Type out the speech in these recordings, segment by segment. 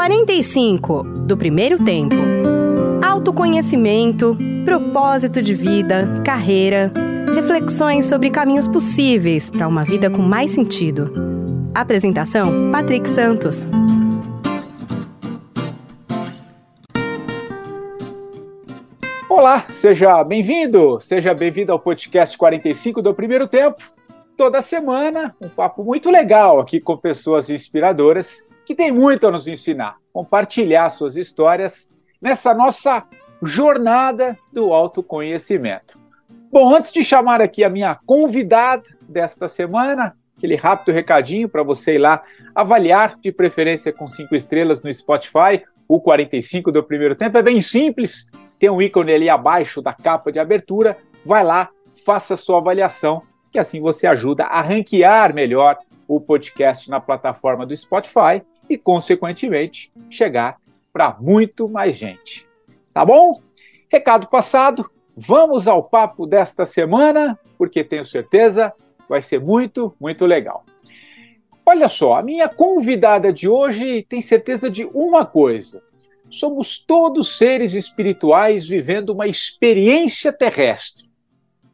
45 do primeiro tempo. Autoconhecimento, propósito de vida, carreira, reflexões sobre caminhos possíveis para uma vida com mais sentido. Apresentação: Patrick Santos. Olá, seja bem-vindo, seja bem-vindo ao podcast 45 do Primeiro Tempo. Toda semana, um papo muito legal aqui com pessoas inspiradoras que têm muito a nos ensinar, compartilhar suas histórias nessa nossa jornada do autoconhecimento. Bom, antes de chamar aqui a minha convidada desta semana, aquele rápido recadinho para você ir lá avaliar, de preferência com cinco estrelas no Spotify, o 45 do primeiro tempo. É bem simples, tem um ícone ali abaixo da capa de abertura. Vai lá, faça sua avaliação, que assim você ajuda a ranquear melhor o podcast na plataforma do Spotify e, consequentemente, chegar para muito mais gente. Tá bom? Recado passado, vamos ao papo desta semana, porque tenho certeza vai ser muito, muito legal. Olha só, a minha convidada de hoje tem certeza de uma coisa: somos todos seres espirituais vivendo uma experiência terrestre.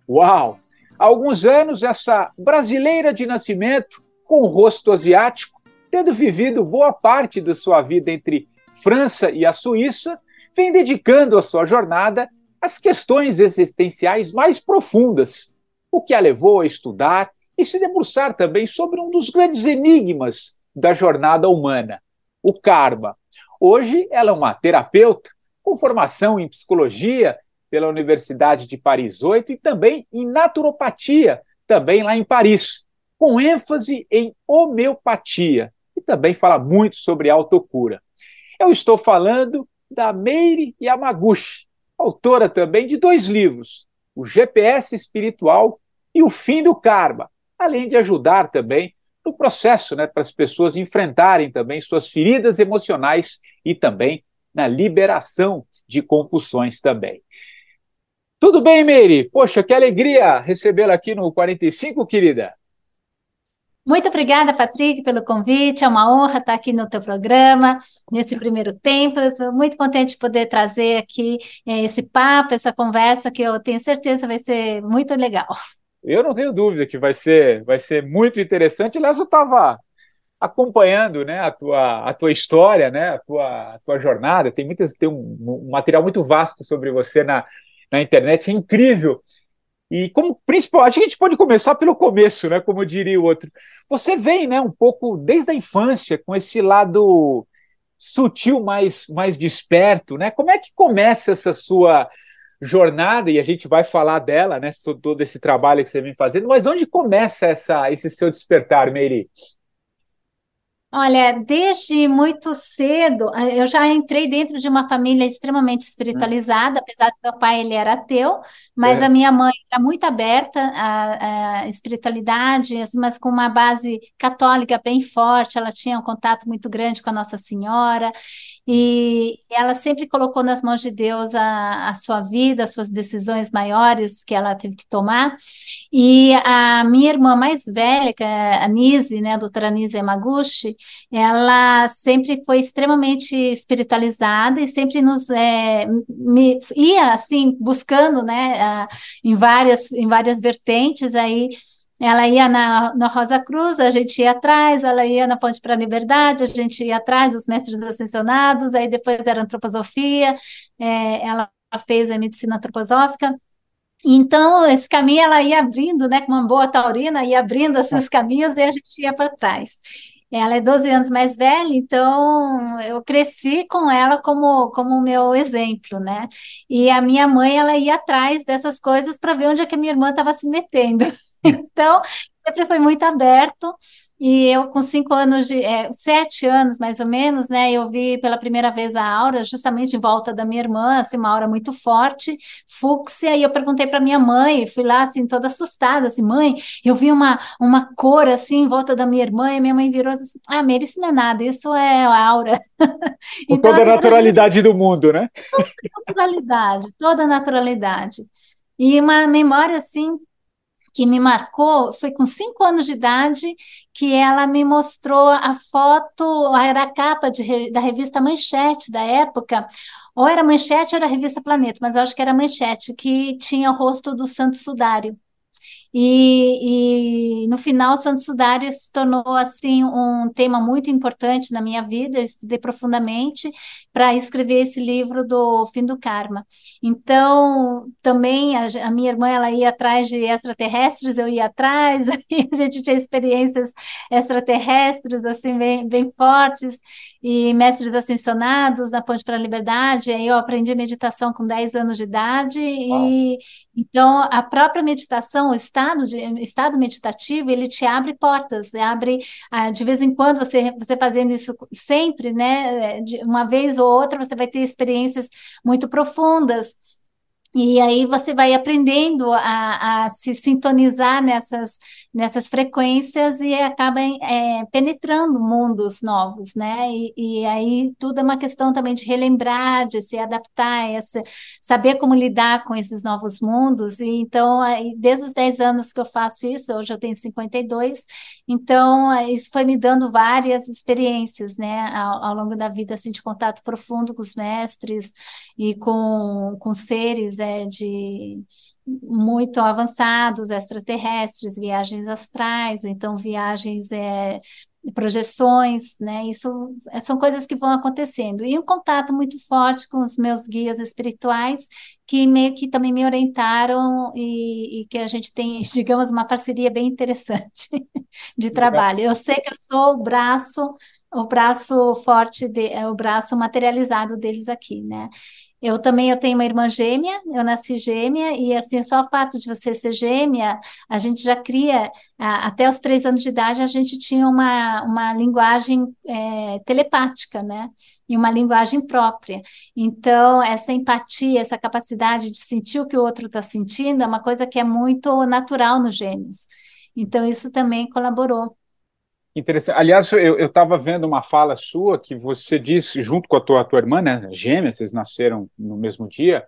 Uau! Há alguns anos, essa brasileira de nascimento, com rosto asiático, tendo vivido boa parte da sua vida entre França e a Suíça, vem dedicando a sua jornada às questões existenciais mais profundas, o que a levou a estudar e se debruçar também sobre um dos grandes enigmas da jornada humana, o karma. Hoje ela é uma terapeuta com formação em psicologia pela Universidade de Paris 8 e também em naturopatia, também lá em Paris, com ênfase em homeopatia, também fala muito sobre autocura. Eu estou falando da Meire Yamaguchi, autora também de dois livros, O GPS Espiritual e O Fim do Karma, além de ajudar também no processo, né, para as pessoas enfrentarem também suas feridas emocionais e também na liberação de compulsões também. Tudo bem, Meire? Poxa, que alegria recebê-la aqui no 45, querida. Muito obrigada, Patrick, pelo convite. É uma honra estar aqui no teu programa, nesse primeiro tempo. estou muito contente de poder trazer aqui eh, esse papo, essa conversa, que eu tenho certeza vai ser muito legal. Eu não tenho dúvida que vai ser, vai ser muito interessante. Aliás, eu estava acompanhando né, a, tua, a tua história, né, a, tua, a tua jornada. Tem, muitas, tem um, um material muito vasto sobre você na, na internet, é incrível. E como principal, acho que a gente pode começar pelo começo, né? Como diria o outro. Você vem, né, um pouco desde a infância com esse lado sutil, mais mais desperto, né? Como é que começa essa sua jornada e a gente vai falar dela, né? Sobre todo esse trabalho que você vem fazendo. Mas onde começa essa esse seu despertar, Meire? Olha, desde muito cedo, eu já entrei dentro de uma família extremamente espiritualizada, apesar de meu pai ele era ateu, mas É. a minha mãe era muito aberta à, à espiritualidade, mas com uma base católica bem forte, ela tinha um contato muito grande com a Nossa Senhora, e ela sempre colocou nas mãos de Deus a, a sua vida, as suas decisões maiores que ela teve que tomar, e a minha irmã mais velha, que é a Nise, né, a doutora Nise Yamaguchi, ela sempre foi extremamente espiritualizada e sempre nos é, me, ia assim buscando, né, a, em várias em várias vertentes aí. Ela ia na, na Rosa Cruz, a gente ia atrás, ela ia na Ponte para a Liberdade, a gente ia atrás dos mestres ascensionados, aí depois era antroposofia, é, ela fez a medicina antroposófica, então, esse caminho ela ia abrindo, né, com uma boa taurina, ia abrindo esses caminhos e a gente ia para trás. Ela é 12 anos mais velha, então eu cresci com ela como como meu exemplo, né? E a minha mãe, ela ia atrás dessas coisas para ver onde é que a minha irmã estava se metendo. Então, sempre foi muito aberto. E eu, com cinco anos de, é, sete anos mais ou menos, né, eu vi pela primeira vez a aura, justamente em volta da minha irmã, assim, uma aura muito forte, fúcsia, e eu perguntei para minha mãe, fui lá, assim, toda assustada, assim, mãe, eu vi uma, uma cor, assim, em volta da minha irmã, e minha mãe virou assim, ah, Meire, isso não é nada, isso é aura. Com então, toda assim, a naturalidade gente, do mundo, né? Toda naturalidade, toda naturalidade. E uma memória, assim, que me marcou foi com cinco anos de idade que ela me mostrou a foto, era a capa de, da revista Manchete da época, ou era Manchete ou era a revista Planeta, mas eu acho que era Manchete, que tinha o rosto do Santo Sudário. E, e, no final, Santo Sudário se tornou assim um tema muito importante na minha vida. Eu estudei profundamente para escrever esse livro do Fim do Karma. Então, também a, a, minha irmã ela ia atrás de extraterrestres, eu ia atrás. a gente tinha experiências extraterrestres assim bem, bem fortes e mestres ascensionados na Ponte para a Liberdade. Aí eu aprendi meditação com 10 anos de idade e então a própria meditação, o estado de estado meditativo, ele te abre portas, abre ah, de vez em quando você você fazendo isso sempre, né, de uma vez ou outra você vai ter experiências muito profundas e aí você vai aprendendo a, a, se sintonizar nessas, nessas frequências e acaba é, penetrando mundos novos, né? E, e, aí tudo é uma questão também de relembrar, de se adaptar, essa, saber como lidar com esses novos mundos. E então, desde os 10 anos que eu faço isso, hoje eu tenho 52, então isso foi me dando várias experiências, né? Ao, ao longo da vida, assim, de contato profundo com os mestres e com, com seres é, de muito avançados, extraterrestres, viagens astrais, ou então viagens é, projeções, né? Isso é, são coisas que vão acontecendo. E um contato muito forte com os meus guias espirituais, que meio que também me orientaram e, e que a gente tem, digamos, uma parceria bem interessante de trabalho. Eu sei que eu sou o braço, o braço forte, de, o braço materializado deles aqui, né? Eu também eu tenho uma irmã gêmea, eu nasci gêmea, e assim, só o fato de você ser gêmea, a gente já cria, até os três anos de idade, a gente tinha uma, uma linguagem é, telepática, né? E uma linguagem própria. Então, essa empatia, essa capacidade de sentir o que o outro está sentindo, é uma coisa que é muito natural nos gêmeos. Então, isso também colaborou. Interessante. Aliás, eu estava vendo uma fala sua que você disse, junto com a tua, a tua irmã, né, gêmea, vocês nasceram no mesmo dia,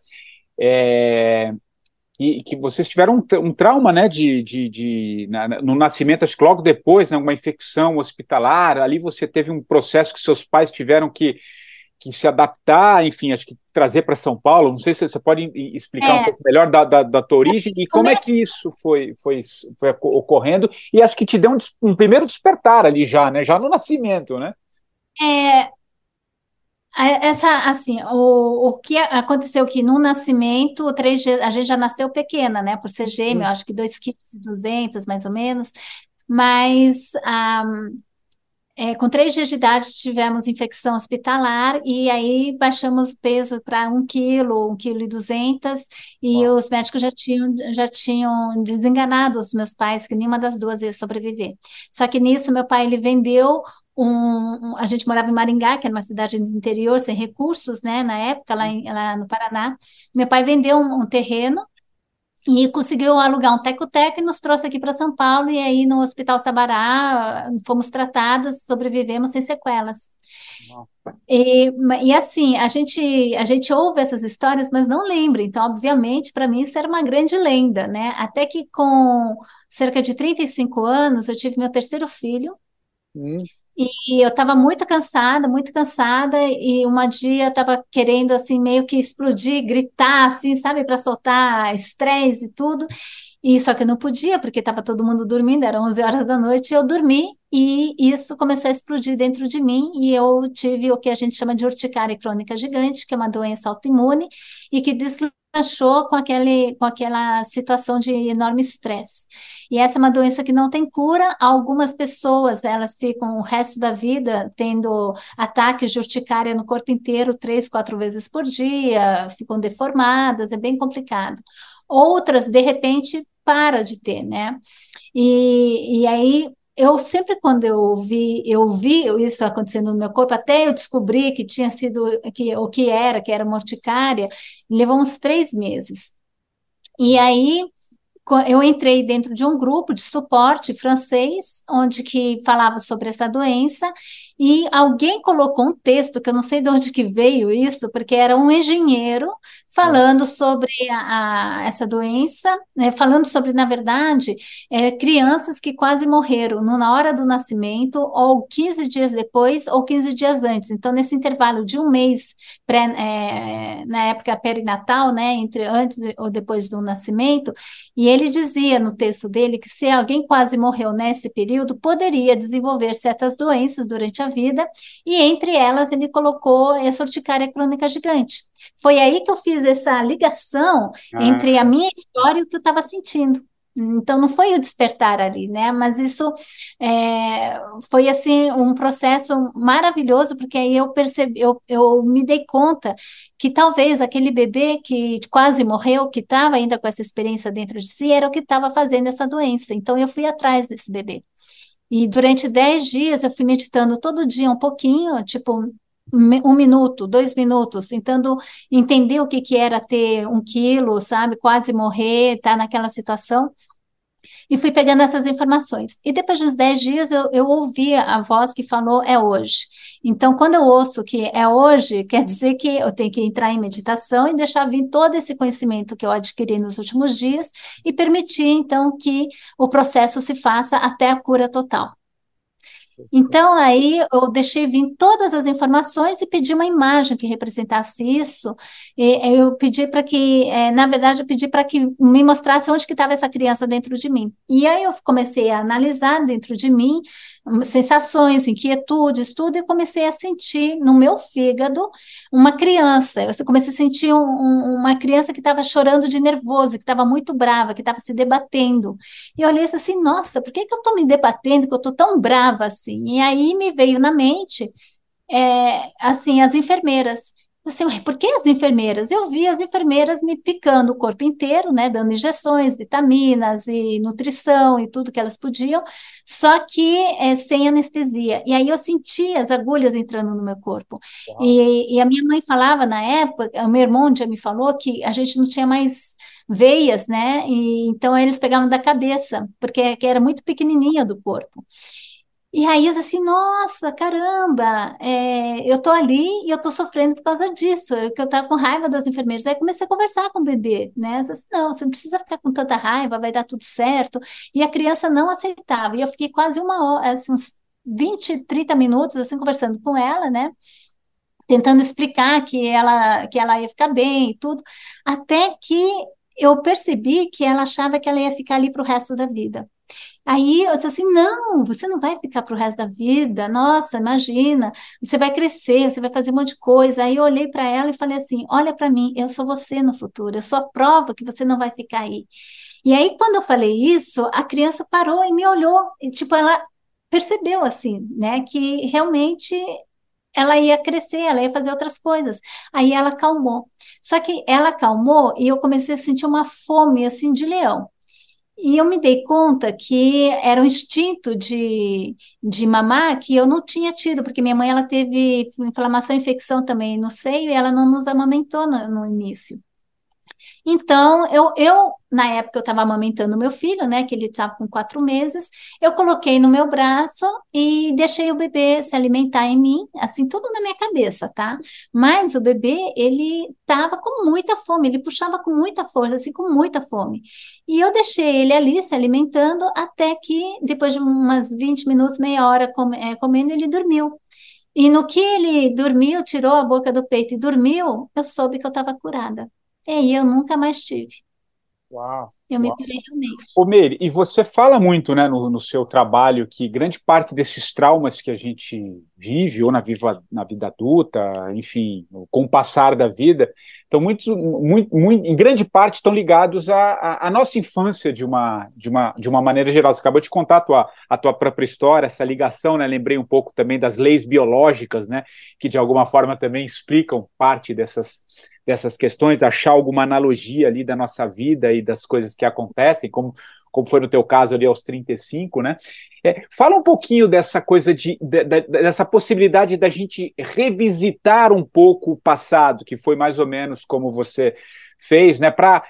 é, e que vocês tiveram um, um trauma, né, de, de, de na, no nascimento, acho que logo depois, né, uma infecção hospitalar, ali você teve um processo que seus pais tiveram que que se adaptar, enfim, acho que trazer para São Paulo. Não sei se você pode explicar é. um pouco melhor da, da, da tua origem e como é que isso foi, foi, foi ocorrendo. E acho que te deu um, um primeiro despertar ali já, né? Já no nascimento, né? É, essa, assim, o, o que aconteceu que no nascimento, três, a gente já nasceu pequena, né? Por ser gêmeo, acho que 2,2 kg, mais ou menos. Mas um, ah, é, com três dias de idade tivemos infecção hospitalar e aí baixamos o peso para um quilo, um quilo e duzentas e os médicos já tinham, já tinham desenganado os meus pais que nenhuma das duas ia sobreviver. Só que nisso meu pai ele vendeu um, a gente morava em Maringá, que era uma cidade do interior sem recursos, né, na época lá, em, lá no Paraná. Meu pai vendeu um, um terreno e conseguiu alugar um teco-teco e nos trouxe aqui para São Paulo. E aí, no Hospital Sabará, fomos tratadas, sobrevivemos sem sequelas. E, e, assim, a gente, a gente ouve essas histórias, mas não lembra. Então, obviamente, para mim isso era uma grande lenda, né? Até que com cerca de 35 anos, eu tive meu terceiro filho. Hum. E eu estava muito cansada, muito cansada, e uma dia estava querendo, assim, meio que explodir, gritar, assim, sabe, para soltar estresse e tudo. E só que eu não podia, porque estava todo mundo dormindo, eram 11 horas da noite, e eu dormi, e isso começou a explodir dentro de mim, e eu tive o que a gente chama de urticária crônica gigante, que é uma doença autoimune, e que deslanchou com, aquele, com aquela situação de enorme estresse. E essa é uma doença que não tem cura. Algumas pessoas, elas ficam o resto da vida tendo ataques de urticária no corpo inteiro, três, quatro vezes por dia, ficam deformadas, é bem complicado. Outras, de repente, para de ter, né? E, e aí eu sempre quando eu vi, eu vi isso acontecendo no meu corpo, até eu descobri que tinha sido que o que era, que era morticária, levou uns três meses. E aí eu entrei dentro de um grupo de suporte francês, onde que falava sobre essa doença, e alguém colocou um texto, que eu não sei de onde que veio isso, porque era um engenheiro falando sobre a, a, essa doença, né, falando sobre, na verdade, é, crianças que quase morreram no, na hora do nascimento, ou 15 dias depois, ou 15 dias antes. Então, nesse intervalo de um mês, pré, é, na época perinatal, né, entre antes ou depois do nascimento, e ele dizia no texto dele que se alguém quase morreu nesse período, poderia desenvolver certas doenças durante a vida, e entre elas ele colocou essa urticária crônica gigante. Foi aí que eu fiz essa ligação ah. entre a minha história e o que eu estava sentindo. Então não foi o despertar ali, né? Mas isso é, foi assim um processo maravilhoso porque aí eu percebi, eu, eu me dei conta que talvez aquele bebê que quase morreu, que estava ainda com essa experiência dentro de si, era o que estava fazendo essa doença. Então eu fui atrás desse bebê. E durante dez dias eu fui meditando todo dia um pouquinho, tipo um minuto, dois minutos, tentando entender o que, que era ter um quilo, sabe, quase morrer, estar tá naquela situação. E fui pegando essas informações. E depois dos 10 dias, eu, eu ouvi a voz que falou: é hoje. Então, quando eu ouço que é hoje, quer dizer que eu tenho que entrar em meditação e deixar vir todo esse conhecimento que eu adquiri nos últimos dias e permitir, então, que o processo se faça até a cura total. Então, aí eu deixei vir todas as informações e pedi uma imagem que representasse isso. E eu pedi para que, é, na verdade, eu pedi para que me mostrasse onde que estava essa criança dentro de mim. E aí eu comecei a analisar dentro de mim sensações, inquietudes, tudo, e comecei a sentir no meu fígado uma criança. Eu comecei a sentir um, um, uma criança que estava chorando de nervoso, que estava muito brava, que estava se debatendo. E eu olhei assim, nossa, por que, que eu estou me debatendo, que eu estou tão brava assim? E aí me veio na mente, é, assim, as enfermeiras assim, por que as enfermeiras? Eu vi as enfermeiras me picando o corpo inteiro, né, dando injeções, vitaminas e nutrição e tudo que elas podiam, só que é, sem anestesia. E aí eu senti as agulhas entrando no meu corpo. E, e, a minha mãe falava na época, o meu irmão já me falou que a gente não tinha mais veias, né, e então eles pegavam da cabeça, porque era muito pequenininha do corpo. E aí eu assim, nossa, caramba, é, eu tô ali e eu tô sofrendo por causa disso, eu, que eu tava com raiva das enfermeiras. Aí comecei a conversar com o bebê, né? Eu disse, não, você não precisa ficar com tanta raiva, vai dar tudo certo. E a criança não aceitava. E eu fiquei quase uma hora, assim, uns 20, 30 minutos, assim, conversando com ela, né? Tentando explicar que ela, que ela ia ficar bem e tudo, até que eu percebi que ela achava que ela ia ficar ali para o resto da vida. Aí eu disse assim: não, você não vai ficar para o resto da vida. Nossa, imagina, você vai crescer, você vai fazer um monte de coisa. Aí eu olhei para ela e falei assim: olha para mim, eu sou você no futuro, eu sou a prova que você não vai ficar aí. E aí, quando eu falei isso, a criança parou e me olhou, e, tipo, ela percebeu assim, né, que realmente ela ia crescer, ela ia fazer outras coisas. Aí ela acalmou. Só que ela acalmou e eu comecei a sentir uma fome assim de leão. E eu me dei conta que era um instinto de, de mamar que eu não tinha tido, porque minha mãe ela teve inflamação e infecção também no seio e ela não nos amamentou no, no início. Então, eu, eu na época eu estava amamentando meu filho, né, que ele estava com quatro meses, eu coloquei no meu braço e deixei o bebê se alimentar em mim, assim, tudo na minha cabeça, tá? Mas o bebê, ele estava com muita fome, ele puxava com muita força, assim, com muita fome. E eu deixei ele ali se alimentando até que, depois de umas 20 minutos, meia hora é, comendo, ele dormiu. E no que ele dormiu, tirou a boca do peito e dormiu, eu soube que eu estava curada. E aí eu nunca mais tive. Uau! Eu me curei realmente. Ô, Meire, e você fala muito né, no, no, seu trabalho que grande parte desses traumas que a gente vive, ou na, viva, na vida adulta, enfim, com o passar da vida, estão muito, muito, muito em grande parte estão ligados à, à, nossa infância de uma, de, uma, de uma maneira geral. Você acabou de contar a tua, a tua própria história, essa ligação, né? Lembrei um pouco também das leis biológicas, né? Que de alguma forma também explicam parte dessas dessas questões, achar alguma analogia ali da nossa vida e das coisas que acontecem, como, como foi no teu caso ali aos 35, né? É, fala um pouquinho dessa coisa de, de, de, dessa possibilidade da gente revisitar um pouco o passado, que foi mais ou menos como você fez, né? Para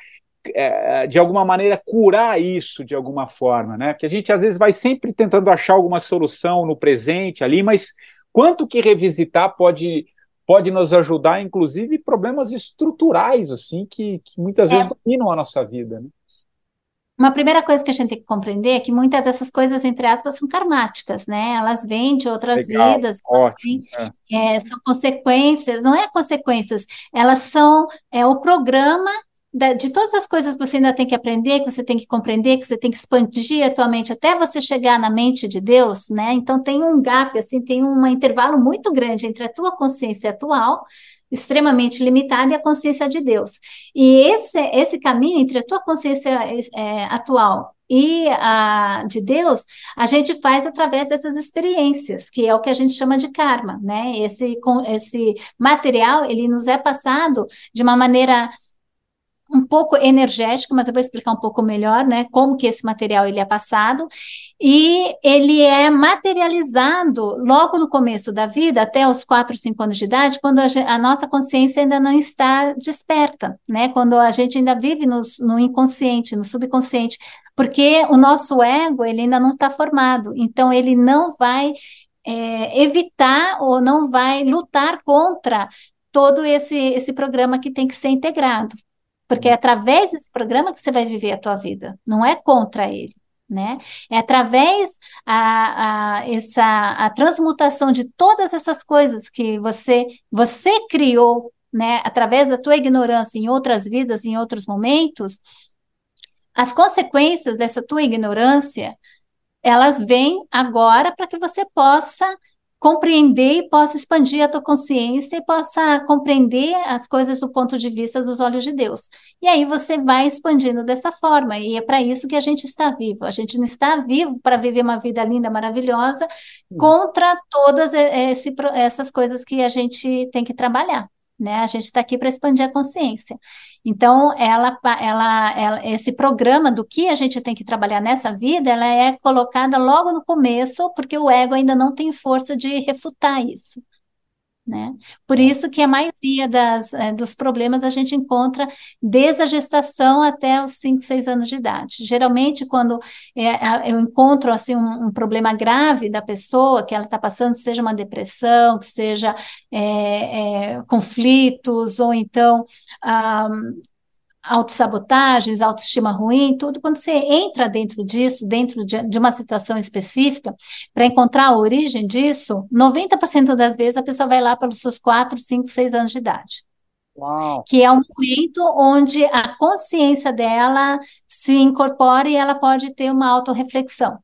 é, de alguma maneira curar isso de alguma forma, né? Porque a gente às vezes vai sempre tentando achar alguma solução no presente ali, mas quanto que revisitar pode pode nos ajudar, inclusive problemas estruturais assim que, que muitas é. vezes dominam a nossa vida, né? Uma primeira coisa que a gente tem que compreender é que muitas dessas coisas, entre aspas, são karmáticas, né? Elas vêm de outras Legal, vidas, ótimo, vêm, é. são consequências, não é consequências, elas são é, o programa de todas as coisas que você ainda tem que aprender, que você tem que compreender, que você tem que expandir a tua mente até você chegar na mente de Deus, né? Então tem um gap, assim, tem um intervalo muito grande entre a tua consciência atual, extremamente limitada, e a consciência de Deus. E esse, esse caminho entre a tua consciência é, atual e a de Deus, a gente faz através dessas experiências, que é o que a gente chama de karma, né? Esse, esse material, ele nos é passado de uma maneira um pouco energético, mas eu vou explicar um pouco melhor, né, como que esse material ele é passado, e ele é materializado logo no começo da vida, até os 4, 5 anos de idade, quando a, a nossa consciência ainda não está desperta, né, quando a gente ainda vive no, no inconsciente, no subconsciente, porque o nosso ego, ele ainda não está formado, então ele não vai é, evitar ou não vai lutar contra todo esse, esse programa que tem que ser integrado. Porque é através desse programa que você vai viver a tua vida, não é contra ele. Né? É através a, a, essa, a transmutação de todas essas coisas que você, você criou, né? através da tua ignorância em outras vidas, em outros momentos, as consequências dessa tua ignorância, elas vêm agora para que você possa compreender e possa expandir a tua consciência e possa compreender as coisas do ponto de vista dos olhos de Deus. E aí você vai expandindo dessa forma, e é para isso que a gente está vivo. A gente não está vivo para viver uma vida linda, maravilhosa, contra todas esse, essas coisas que a gente tem que trabalhar. Né? A gente está aqui para expandir a consciência. Então, ela, ela, ela, esse programa do que a gente tem que trabalhar nessa vida, ela é colocada logo no começo, porque o ego ainda não tem força de refutar isso. Né? Por isso que a maioria das, é, dos problemas a gente encontra desde a gestação até os 5, 6 anos de idade. Geralmente, quando é, eu encontro assim, um, um, problema grave da pessoa que ela está passando, seja uma depressão, que seja é, é conflitos, ou então um, autossabotagens, autoestima ruim, tudo, quando você entra dentro disso, dentro de, de uma situação específica, para encontrar a origem disso, 90% das vezes a pessoa vai lá pelos seus 4, 5, 6 anos de idade. Uau. Que é um momento onde a consciência dela se incorpora e ela pode ter uma autorreflexão.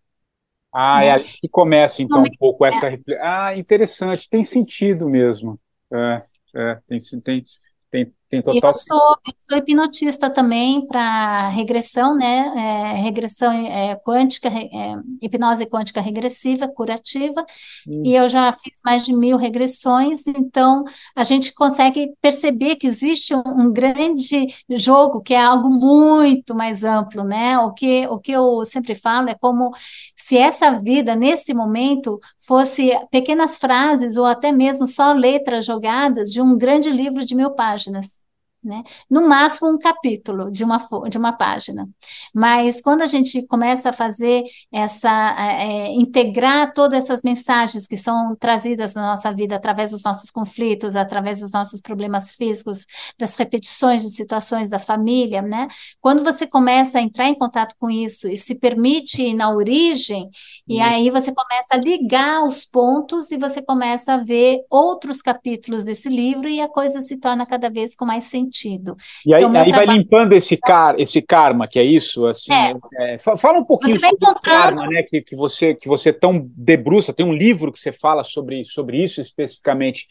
Ah, né? é aí que começa então um pouco essa. É. Ah, interessante, tem sentido mesmo. É, é, tem, tem, tem, tem total. Eu sou, eu sou hipnotista também para regressão, né? É, regressão é, quântica, é, hipnose quântica regressiva, curativa, hum. e eu já fiz mais de mil regressões, então a gente consegue perceber que existe um, um, grande jogo que é algo muito mais amplo, né? O que, o que eu sempre falo é como se essa vida, nesse momento, fosse pequenas frases ou até mesmo só letras jogadas de um grande livro de mil páginas. Né? No máximo um capítulo de uma, de uma página. Mas quando a gente começa a fazer essa, é, integrar todas essas mensagens que são trazidas na nossa vida através dos nossos conflitos, através dos nossos problemas físicos, das repetições de situações da família, né? Quando você começa a entrar em contato com isso e se permite ir na origem, e aí você começa a ligar os pontos e você começa a ver outros capítulos desse livro e a coisa se torna cada vez com mais sentido sentido. E aí, então, aí trabalho... vai limpando esse, car esse karma, que é isso? Assim, é. É, fala um pouquinho sobre o karma, né? Que, que, você, que você tão debruça, tem um livro que você fala sobre, sobre isso especificamente.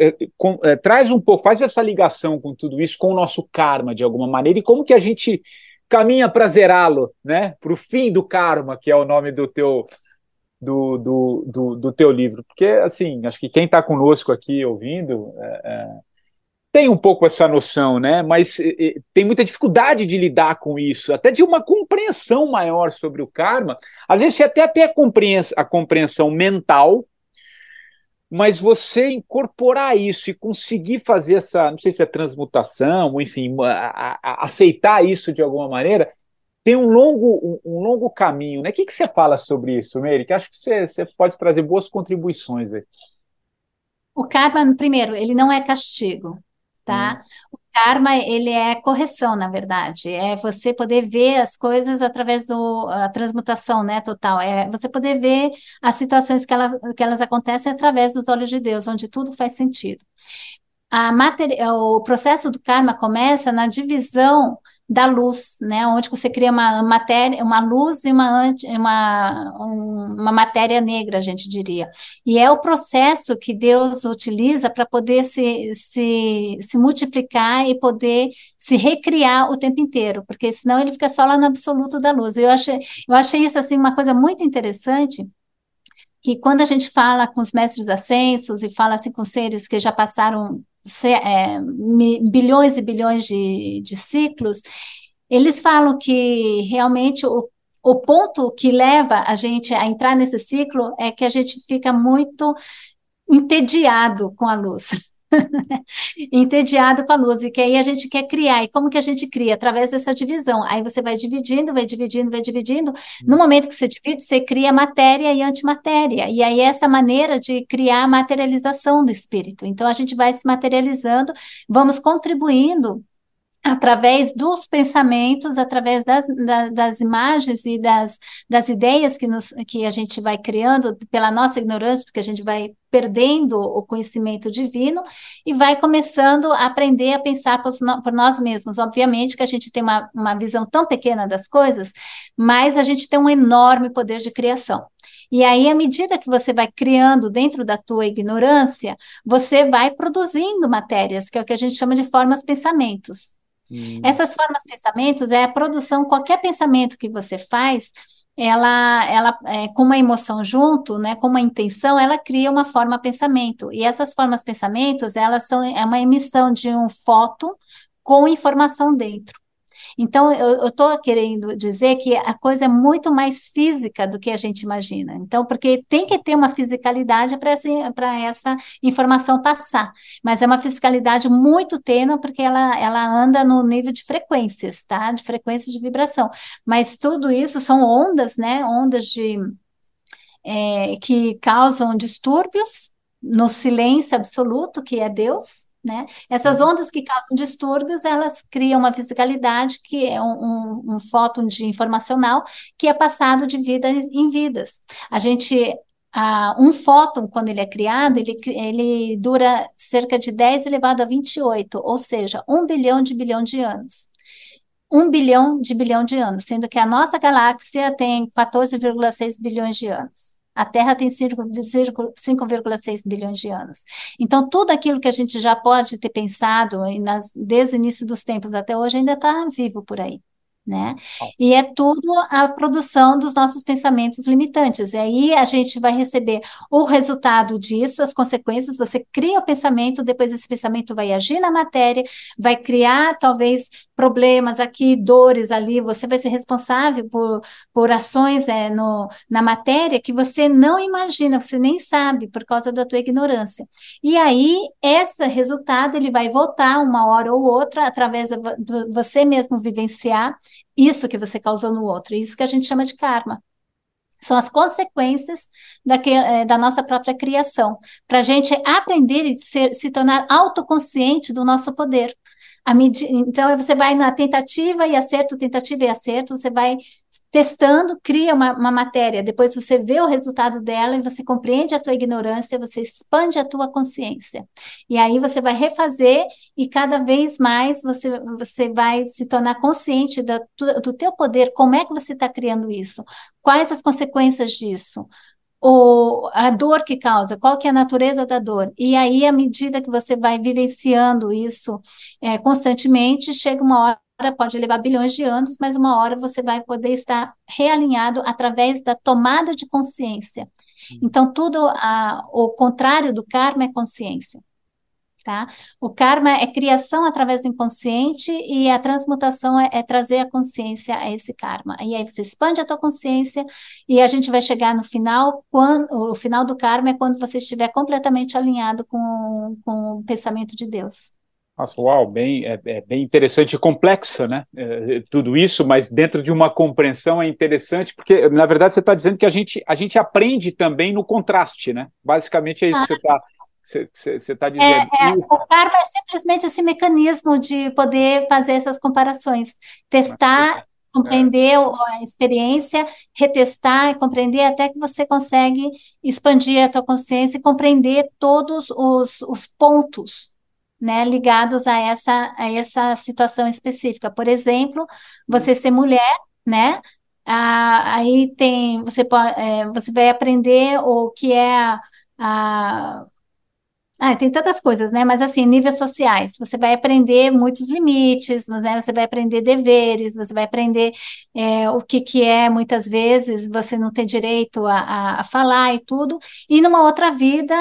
É, com, é, traz um pouco, faz essa ligação com tudo isso, com o nosso karma, de alguma maneira, e como que a gente caminha para zerá-lo, né? Para o fim do karma, que é o nome do teu do, do, do, do, teu livro. Porque, assim, acho que quem está conosco aqui ouvindo é, é tem um pouco essa noção, né? Mas e, tem muita dificuldade de lidar com isso, até de uma compreensão maior sobre o karma. Às vezes você até tem a compreensão, a compreensão mental, mas você incorporar isso e conseguir fazer essa, não sei se é transmutação, enfim, a, a, aceitar isso de alguma maneira, tem um longo, um, um, longo caminho, né? O que, que você fala sobre isso, Meire? Que acho que você, você pode trazer boas contribuições aí. O karma, primeiro, ele não é castigo tá? Hum. O karma, ele é correção, na verdade, é você poder ver as coisas através do a transmutação, né, total, é você poder ver as situações que elas, que elas acontecem através dos olhos de Deus, onde tudo faz sentido. A matéria, o processo do karma começa na divisão da luz, né? Onde você cria uma matéria, uma luz e uma, uma, uma matéria negra, a gente diria. E é o processo que Deus utiliza para poder se, se, se multiplicar e poder se recriar o tempo inteiro, porque senão ele fica só lá no absoluto da luz. Eu achei, eu achei isso assim uma coisa muito interessante que quando a gente fala com os mestres ascensos e fala assim com seres que já passaram é, bilhões e bilhões de, de ciclos, eles falam que realmente o, o ponto que leva a gente a entrar nesse ciclo é que a gente fica muito entediado com a luz. entediado com a luz, e que aí a gente quer criar. E como que a gente cria? Através dessa divisão. Aí você vai dividindo, vai dividindo, vai dividindo. No momento que você divide, você cria matéria e antimatéria. E aí essa maneira de criar a materialização do espírito. Então a gente vai se materializando, vamos contribuindo através dos pensamentos, através das, da, das imagens e das, das ideias que, nos, que a gente vai criando pela nossa ignorância, porque a gente vai perdendo o conhecimento divino e vai começando a aprender a pensar por, por nós mesmos. Obviamente que a gente tem uma, uma visão tão pequena das coisas, mas a gente tem um enorme poder de criação. E aí, à medida que você vai criando dentro da tua ignorância, você vai produzindo matérias, que é o que a gente chama de formas pensamentos. Hum. Essas formas pensamentos é a produção, qualquer pensamento que você faz, ela, ela é, com uma emoção junto, né, com uma intenção, ela cria uma forma pensamento. E essas formas pensamentos, elas são é uma emissão de um foto com informação dentro. Então, eu estou querendo dizer que a coisa é muito mais física do que a gente imagina. Então, porque tem que ter uma fisicalidade para essa, informação passar, mas é uma fisicalidade muito tênue, porque ela, ela anda no nível de frequências, tá? De frequências de vibração. Mas tudo isso são ondas, né? Ondas de. É, que causam distúrbios no silêncio absoluto, que é Deus, né? Essas uhum. ondas que causam distúrbios, elas criam uma fisicalidade que é um, um, um fóton de informacional que é passado de vidas em vidas. A gente Uh, um fóton, quando ele é criado, ele, ele dura cerca de 10 elevado a 28, ou seja, um bilhão de bilhão de anos. Um bilhão de bilhão de anos, sendo que a nossa galáxia tem 14,6 bilhões de anos. A Terra tem 5,6 bilhões de anos. Então, tudo aquilo que a gente já pode ter pensado nas, desde o início dos tempos até hoje ainda está vivo por aí né? E é tudo a produção dos nossos pensamentos limitantes. E aí a gente vai receber o resultado disso, as consequências. Você cria o pensamento, depois esse pensamento vai agir na matéria, vai criar talvez problemas aqui, dores ali. Você vai ser responsável por, por ações é, no, na matéria que você não imagina, você nem sabe por causa da tua ignorância. E aí esse resultado ele vai voltar uma hora ou outra através de você mesmo vivenciar isso que você causou no outro, isso que a gente chama de karma. São as consequências da, que, é, da nossa própria criação, para a gente aprender e ser, se tornar autoconsciente do nosso poder. então, você vai na tentativa e acerto, tentativa e acerto, você vai testando, cria uma, uma, matéria, depois você vê o resultado dela e você compreende a tua ignorância, você expande a tua consciência. E aí você vai refazer e cada vez mais você, você vai se tornar consciente da, do teu poder, como é que você está criando isso, quais as consequências disso, o, a dor que causa, qual que é a natureza da dor. E aí, à medida que você vai vivenciando isso é, constantemente, chega uma hora pode levar bilhões de anos, mas uma hora você vai poder estar realinhado através da tomada de consciência. Então, tudo a, o contrário do karma é consciência. Tá? O karma é criação através do inconsciente e a transmutação é, é, trazer a consciência a esse karma. E aí você expande a tua consciência e a gente vai chegar no final, quando o final do karma é quando você estiver completamente alinhado com, com o pensamento de Deus. Nossa, uau, bem, é, é bem interessante e complexa, né? É, tudo isso, mas dentro de uma compreensão é interessante, porque, na verdade, você está dizendo que a gente, a gente aprende também no contraste, né? Basicamente é isso ah. que você está você está dizendo. É, é, o karma é simplesmente esse mecanismo de poder fazer essas comparações, testar, é. compreender a experiência, retestar e compreender até que você consegue expandir a tua consciência e compreender todos os, os pontos né, ligados a essa, a essa situação específica. Por exemplo, você ser mulher, né? Ah, aí tem, você pode, é, você vai aprender o que é a, a ah, tem tantas coisas, né? Mas assim, níveis sociais, você vai aprender muitos limites, né? Você vai aprender deveres, você vai aprender é, o que que é, muitas vezes, você não tem direito a, a, a falar e tudo. E numa outra vida,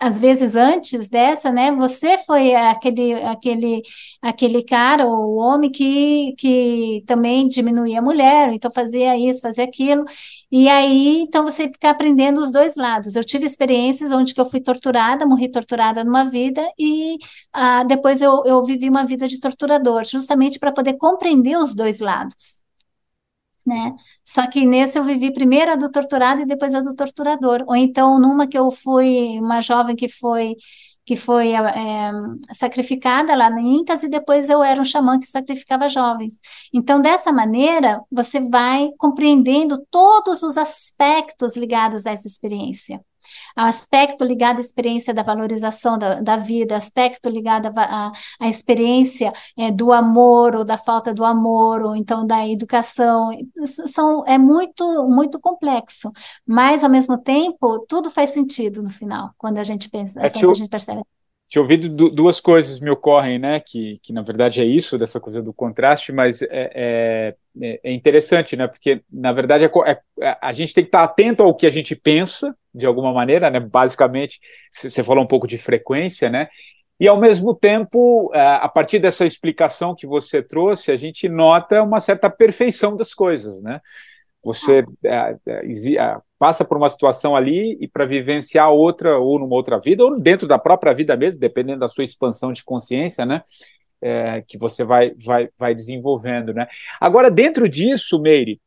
às vezes antes dessa, né, você foi aquele, aquele, aquele cara ou homem que, que também diminuía a mulher, então fazia isso, fazia aquilo, e aí, então você fica aprendendo os dois lados. Eu tive experiências onde que eu fui torturada, morri torturada numa vida, e ah, depois eu, eu vivi uma vida de torturador, justamente para poder compreender os dois lados né? Só que nesse eu vivi primeiro a do torturado e depois a do torturador. Ou então numa que eu fui uma jovem que foi que foi é, sacrificada lá no Incas e depois eu era um xamã que sacrificava jovens. Então, dessa maneira, você vai compreendendo todos os aspectos ligados a essa experiência aspecto ligado à experiência da valorização da, da vida, aspecto ligado à, à experiência é, do amor ou da falta do amor, ou então da educação. São, é muito, muito complexo, mas ao mesmo tempo, tudo faz sentido no final, quando a gente pensa, é, quando a gente percebe tinha ouvido duas coisas me ocorrem, né? Que, que na verdade é isso, dessa coisa do contraste, mas é, é, é interessante, né? Porque na verdade é, é, a gente tem que estar atento ao que a gente pensa, de alguma maneira, né? Basicamente, você falou um pouco de frequência, né? E ao mesmo tempo, é, a partir dessa explicação que você trouxe, a gente nota uma certa perfeição das coisas, né? Você é, é, passa por uma situação ali e para vivenciar outra, ou numa outra vida, ou dentro da própria vida mesmo, dependendo da sua expansão de consciência, né? É, que você vai, vai, vai desenvolvendo, né? Agora, dentro disso, Meire,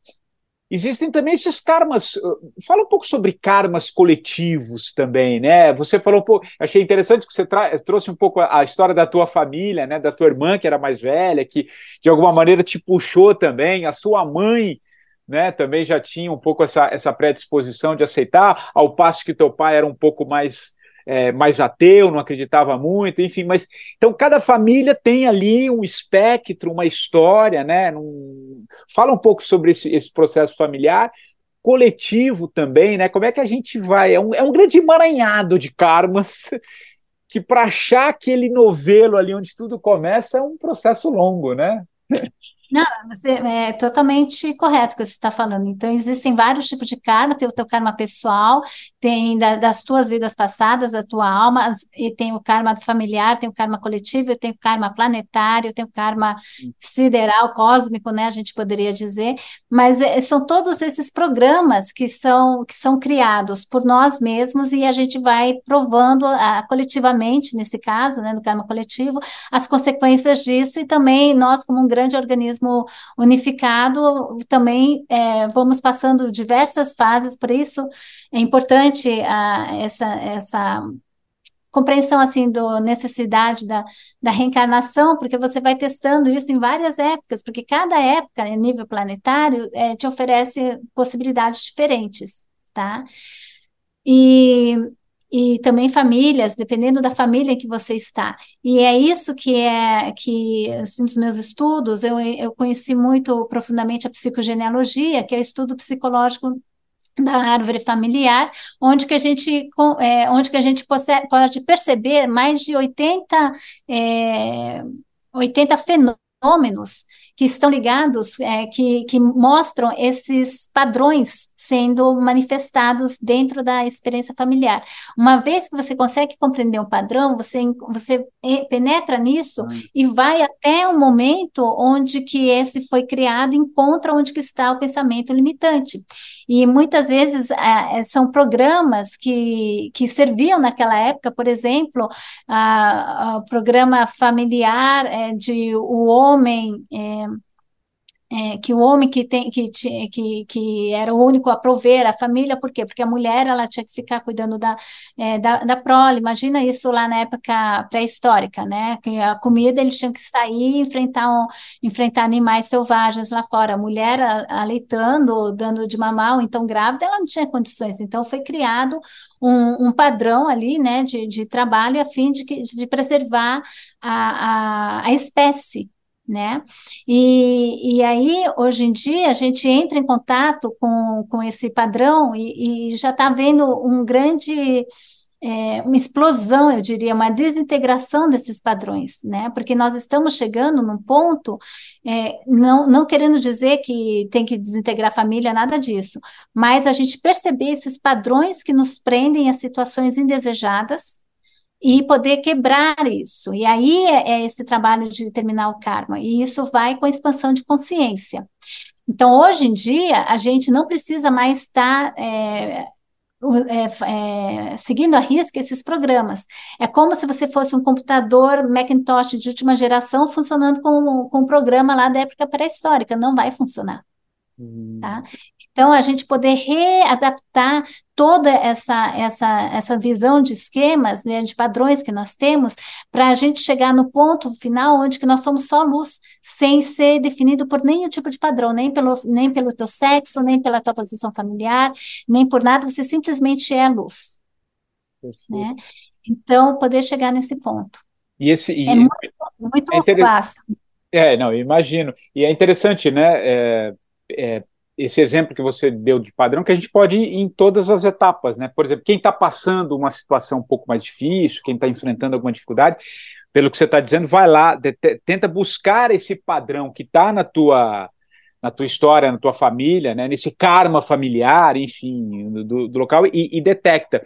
existem também esses karmas. Uh, fala um pouco sobre karmas coletivos também, né? Você falou um pouco, achei interessante que você trouxe um pouco a, a, história da tua família, né? Da tua irmã que era mais velha, que de alguma maneira te puxou também, a sua mãe né, também já tinha um pouco essa, essa predisposição de aceitar, ao passo que teu pai era um pouco mais, é, mais ateu, não acreditava muito, enfim, mas então cada família tem ali um espectro, uma história, né? Fala um pouco sobre esse, esse processo familiar, coletivo também, né? Como é que a gente vai? É um, é um grande emaranhado de karmas que para achar aquele novelo ali onde tudo começa é um processo longo, né? Não, você é totalmente correto o que você está falando. Então, existem vários tipos de karma, tem o teu karma pessoal, tem da, das tuas vidas passadas, da tua alma, e tem o karma familiar, tem o karma coletivo, tem o karma planetário, tem o karma sideral, cósmico, né? A gente poderia dizer, mas é, são todos esses programas que são, que são criados por nós mesmos e a gente vai provando a, coletivamente, nesse caso, né, no karma coletivo, as consequências disso e também nós, como um grande organismo mesmo unificado, também é, vamos passando diversas fases, por isso é importante a, essa, essa compreensão assim da necessidade da, da reencarnação, porque você vai testando isso em várias épocas, porque cada época, em nível planetário, é, te oferece possibilidades diferentes, tá? E e também famílias, dependendo da família que você está. E é isso que é que, assim, nos meus estudos, eu, eu conheci muito profundamente a psicogenealogia, que é o estudo psicológico da árvore familiar, onde que a gente, é, onde que a gente pode perceber mais de 80, é, 80 fenômenos fenômenos que estão ligados, é, que, que mostram esses padrões sendo manifestados dentro da experiência familiar. Uma vez que você consegue compreender um padrão, você, você penetra nisso e vai até o momento onde que esse foi criado, encontra onde que está o pensamento limitante. E muitas vezes é, são programas que, que serviam naquela época, por exemplo, o programa familiar é, de o homem. É, é, que o homem que tem que, que, que era o único a prover a família, por quê? Porque a mulher ela tinha que ficar cuidando da, é, da, da prole. Imagina isso lá na época pré-histórica, né? Que a comida eles tinham que sair e enfrentar, um, enfrentar animais selvagens lá fora. A mulher aleitando, dando de mamar, ou então grávida, ela não tinha condições. Então foi criado um, um padrão ali, né, de, de trabalho a fim de, de preservar a, a, a espécie né? E, e aí, hoje em dia, a gente entra em contato com, com esse padrão e, e já está vendo um grande. É, uma explosão, eu diria, uma desintegração desses padrões, né? Porque nós estamos chegando num ponto, é, não, não querendo dizer que tem que desintegrar a família, nada disso, mas a gente perceber esses padrões que nos prendem a situações indesejadas, e poder quebrar isso. E aí é, é esse trabalho de determinar o karma, e isso vai com a expansão de consciência. Então, hoje em dia, a gente não precisa mais estar é, é, é, seguindo a risca esses programas. É como se você fosse um computador Macintosh de última geração funcionando com, com um programa lá da época pré-histórica. Não vai funcionar. Hum. Tá? Então, a gente poder readaptar toda essa, essa, essa visão de esquemas, né, de padrões que nós temos, para a gente chegar no ponto final onde que nós somos só luz, sem ser definido por nenhum tipo de padrão, nem pelo, nem pelo teu sexo, nem pela tua posição familiar, nem por nada, você simplesmente é luz. Né? Então, poder chegar nesse ponto. E esse, e, é muito, muito é fácil. É, não, imagino. E é interessante, né? É, é, esse exemplo que você deu de padrão, que a gente pode ir em todas as etapas, né? Por exemplo, quem está passando uma situação um pouco mais difícil, quem está enfrentando alguma dificuldade, pelo que você está dizendo, vai lá, tenta buscar esse padrão que está na tua na tua história, na tua família, né? Nesse karma familiar, enfim, do, do local e, e detecta.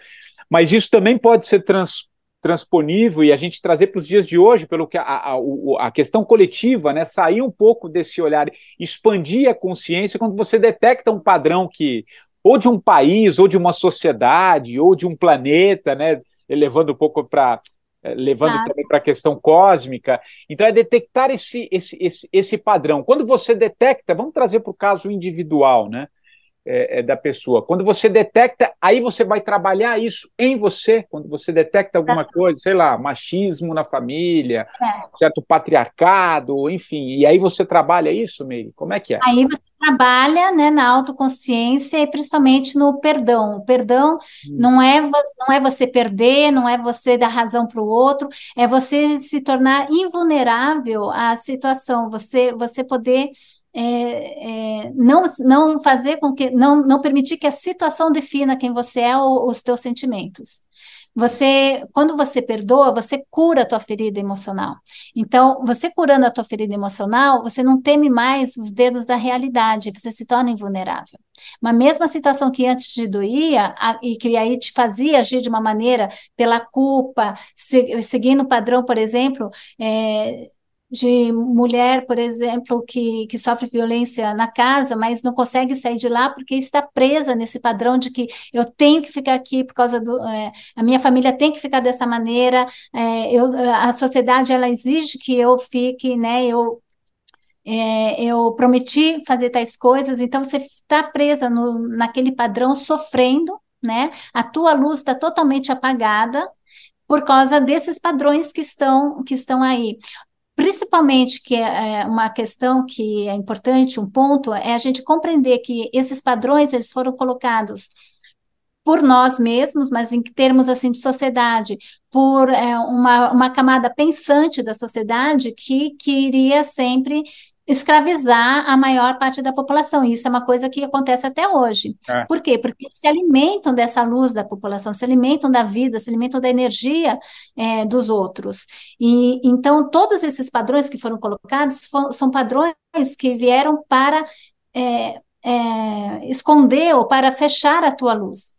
Mas isso também pode ser trans, transponível e a gente trazer para os dias de hoje, pelo que a, a, a, questão coletiva, né, sair um pouco desse olhar, expandir a consciência quando você detecta um padrão que ou de um país, ou de uma sociedade, ou de um planeta, né, levando um pouco para eh, levando claro. também para a questão cósmica. Então é detectar esse, esse, esse, esse padrão. Quando você detecta, vamos trazer para o caso individual, né? É, é, da pessoa. Quando você detecta, aí você vai trabalhar isso em você, quando você detecta alguma coisa, sei lá, machismo na família, é. certo patriarcado, enfim, e aí você trabalha isso, Meire? Como é que é? Aí você trabalha né, na autoconsciência e principalmente no perdão. O perdão hum. não, é, não é você perder, não é você dar razão para o outro, é você se tornar invulnerável à situação, você, você poder é, é, não, não fazer com que, não, não permitir que a situação defina quem você é ou os teus sentimentos. Você, quando você perdoa, você cura a tua ferida emocional. Então, você curando a tua ferida emocional, você não teme mais os dedos da realidade, você se torna invulnerável. Uma mesma situação que antes te doía a, e que aí te fazia agir de uma maneira pela culpa, se, seguindo o padrão, por exemplo, é, de mulher, por exemplo, que, que sofre violência na casa, mas não consegue sair de lá porque está presa nesse padrão de que eu tenho que ficar aqui por causa do. É, a minha família tem que ficar dessa maneira, é, eu, a sociedade ela exige que eu fique, né? Eu, é, eu prometi fazer tais coisas, então você está presa no, naquele padrão, sofrendo, né? A tua luz está totalmente apagada por causa desses padrões que estão que estão aí. Principalmente que é, é uma questão que é importante, um ponto, é a gente compreender que esses padrões eles foram colocados por nós mesmos, mas em termos assim de sociedade, por é, uma, uma camada pensante da sociedade que queria sempre escravizar a maior parte da população. E isso é uma coisa que acontece até hoje. É. Por quê? Porque se alimentam dessa luz da população, se alimentam da vida, se alimentam da energia é, dos outros. E então todos esses padrões que foram colocados for, são padrões que vieram para é, é, esconder ou para fechar a tua luz,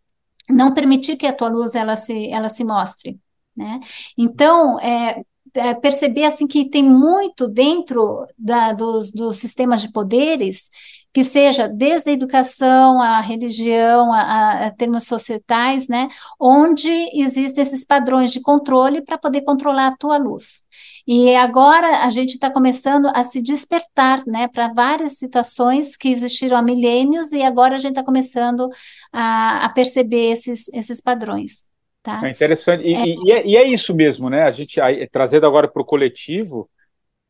não permitir que a tua luz ela se ela se mostre. Né? Então, é, é, perceber assim que tem muito dentro da, dos, dos sistemas de poderes que seja desde a educação, a religião, a, a, termos societais, né, onde existem esses padrões de controle para poder controlar a tua luz. E agora a gente está começando a se despertar, né, para várias situações que existiram há milênios e agora a gente está começando a, a perceber esses, esses padrões. Tá? É interessante. E é, e, é, e é, isso mesmo, né? A gente, trazendo agora para o coletivo,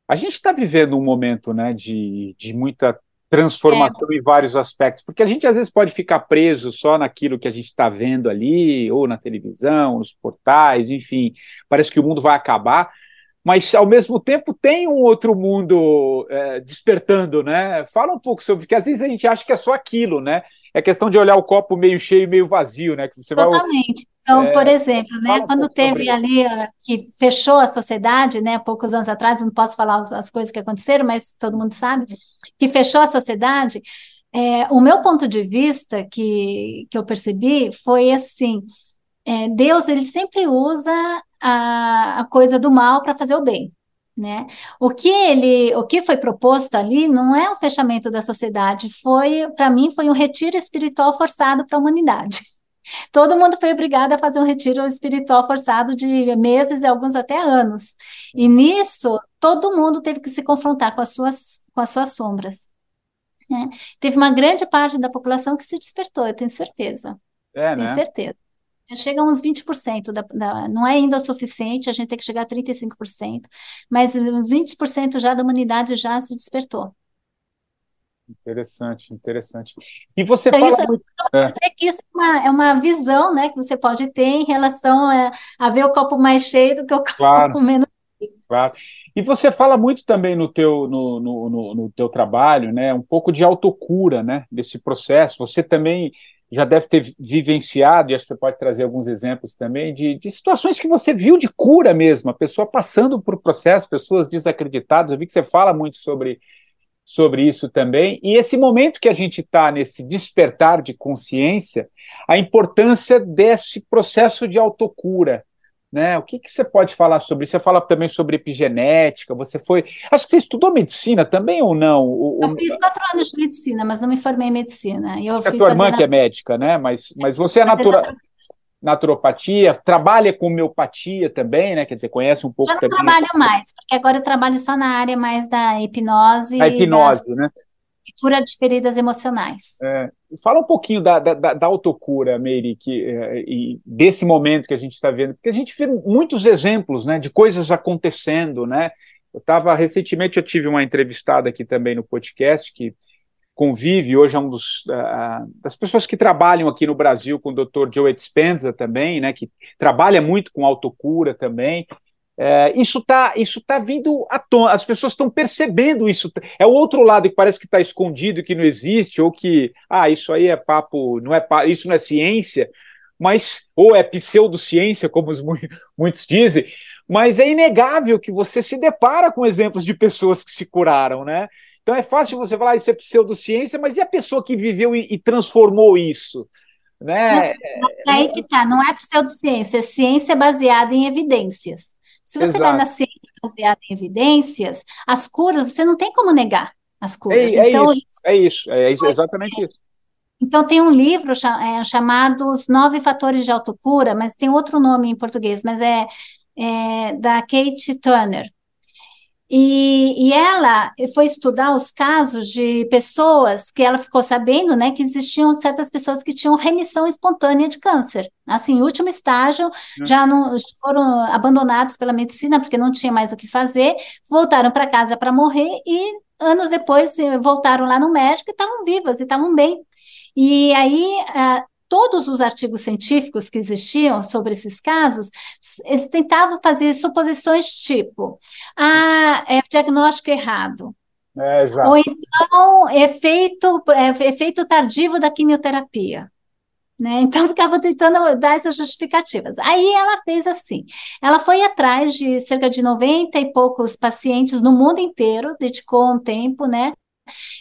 a gente está vivendo um momento né, de, de muita transformação é. em vários aspectos, porque a gente às vezes pode ficar preso só naquilo que a gente está vendo ali, ou na televisão, nos portais, enfim, parece que o mundo vai acabar, mas ao mesmo tempo tem um outro mundo é, despertando, né? Fala um pouco sobre, porque às vezes a gente acha que é só aquilo, né? É questão de olhar o copo meio cheio e meio vazio, né? Que você Totalmente. Vai... Então, é, por exemplo, né, quando um teve ali que fechou a sociedade, né, poucos anos atrás, não posso falar as, as coisas que aconteceram, mas todo mundo sabe, que fechou a sociedade, é, o meu ponto de vista que, que eu percebi foi assim, é, Deus ele sempre usa a, a coisa do mal para fazer o bem. Né? O que ele, o que foi proposto ali não é o fechamento da sociedade, foi, para mim, foi um retiro espiritual forçado para a humanidade. Todo mundo foi obrigado a fazer um retiro espiritual forçado de meses e alguns até anos. E nisso, todo mundo teve que se confrontar com as suas, com as suas sombras. Né? Teve uma grande parte da população que se despertou, eu tenho certeza. É, tenho né? certeza. Chega a uns 20%, da, da, não é ainda o suficiente, a gente tem que chegar a 35%, mas 20% já da humanidade já se despertou. Interessante, interessante. E você então, fala isso, muito... É. que isso é uma, é uma visão né, que você pode ter em relação a, a ver o copo mais cheio do que o claro, copo menos cheio. Claro. E você fala muito também no teu, no, no, no, no teu trabalho, né, um pouco de autocura, né, desse processo. Você também já deve ter vivenciado, e acho que você pode trazer alguns exemplos também, de, de situações que você viu de cura mesmo, a pessoa passando por processo, pessoas desacreditadas. Eu vi que você fala muito sobre sobre isso também. E esse momento que a gente está nesse despertar de consciência, a importância desse processo de autocura. Né? O que, que você pode falar sobre isso? Você fala também sobre epigenética, você foi. Acho que você estudou medicina também ou não? O, eu fiz quatro anos de medicina, mas não me formei em medicina. Eu Acho que a tua irmã que é médica, né? Mas, mas você é natural naturopatia, trabalha com homeopatia também, né? Quer dizer, conhece um pouco eu não também. trabalho mais, porque agora eu trabalho só na área mais da hipnose. A hipnose, né? Cura de feridas emocionais. É, fala um pouquinho da, da, da autocura, Meire, que, é, e desse momento que a gente está vendo, porque a gente vê muitos exemplos né, de coisas acontecendo, né? Eu estava, recentemente eu tive uma entrevistada aqui também no podcast que convive, hoje é um dos, uh, das pessoas que trabalham aqui no Brasil com o Dr. Joe Dispenza também, né, que trabalha muito com autocura também. É, isso está isso tá vindo à tona, as pessoas estão percebendo isso. É o outro lado que parece que está escondido, que não existe, ou que, ah, isso aí é papo, não é isso não é ciência, mas, ou é pseudociência, como os, muitos dizem, mas é inegável que você se depara com exemplos de pessoas que se curaram, né? Então é fácil você falar, ah, isso é pseudociência, mas e a pessoa que viveu e, e transformou isso? Né? É aí que tá, não é pseudociência, é ciência baseada em evidências. Se você Exato. vai na ciência baseada em evidências, as curas, você não tem como negar as curas. É, é então, isso, é isso, é isso, exatamente isso. Então, tem um livro é, chamado Os Nove Fatores de Autocura, mas tem outro nome em português, mas é, é da Kate Turner. E, e, ela foi estudar os casos de pessoas que ela ficou sabendo, né, que existiam certas pessoas que tinham remissão espontânea de câncer. Assim, último estágio, uhum. já, não, já foram abandonados pela medicina porque não tinha mais o que fazer, voltaram para casa para morrer e anos depois eh, voltaram lá no médico e estavam vivas e estavam bem. E aí, todos os artigos científicos que existiam sobre esses casos, eles tentavam fazer suposições tipo, ah, é diagnóstico errado, É, Ou então, efeito, é, efeito tardio da quimioterapia. Né? Então, ficava tentando dar essas justificativas. Aí ela fez assim: ela foi atrás de cerca de 90 e poucos pacientes no mundo inteiro, dedicou um tempo, né?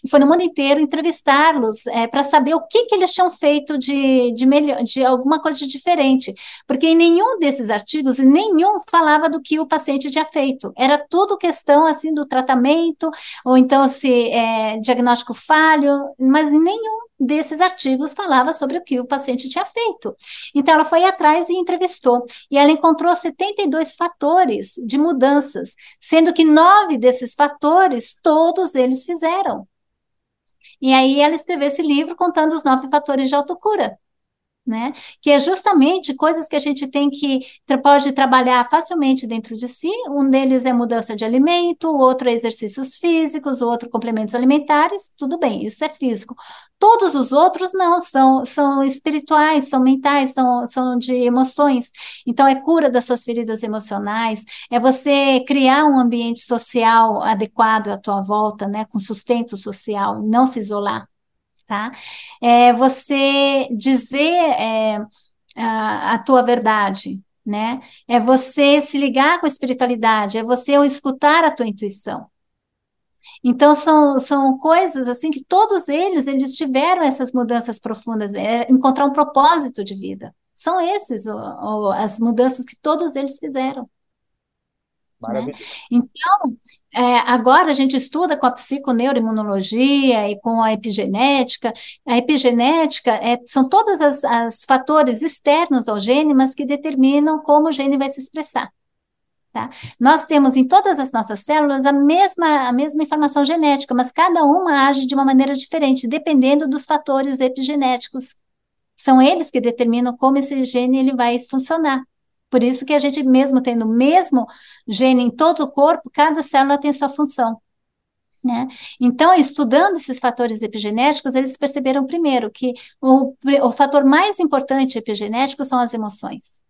E foi no mundo inteiro entrevistá-los é, para saber o que, que eles tinham feito de, de, melhor, de alguma coisa de diferente, porque em nenhum desses artigos, nenhum falava do que o paciente tinha feito, era tudo questão assim do tratamento, ou então se é, diagnóstico falho, mas nenhum desses artigos falava sobre o que o paciente tinha feito. Então, ela foi atrás e entrevistou, e ela encontrou 72 fatores de mudanças, sendo que nove desses fatores, todos eles fizeram. E aí ela escreveu esse livro contando os nove fatores de autocura né? Que é justamente coisas que a gente tem que pode trabalhar facilmente dentro de si. Um deles é mudança de alimento, o outro é exercícios físicos, o outro complementos alimentares. Tudo bem, isso é físico. Todos os outros não são são espirituais, são mentais, são, são de emoções. Então é cura das suas feridas emocionais, é você criar um ambiente social adequado à tua volta, né? Com sustento social, não se isolar tá? É você dizer é, a, a tua verdade, né? É você se ligar com a espiritualidade, é você escutar a tua intuição. Então são, são coisas assim que todos eles eles tiveram essas mudanças profundas, é encontrar um propósito de vida. São esses o, o, as mudanças que todos eles fizeram. Né? Então, é, agora a gente estuda com a psiconeuroimunologia e com a epigenética. A epigenética é, são todos os fatores externos ao gene, mas que determinam como o gene vai se expressar. Tá? Nós temos em todas as nossas células a mesma, a mesma informação genética, mas cada uma age de uma maneira diferente, dependendo dos fatores epigenéticos. São eles que determinam como esse gene ele vai funcionar. Por isso que a gente, mesmo tendo o mesmo gene em todo o corpo, cada célula tem sua função. Né? Então, estudando esses fatores epigenéticos, eles perceberam primeiro que o, o fator mais importante epigenético são as emoções.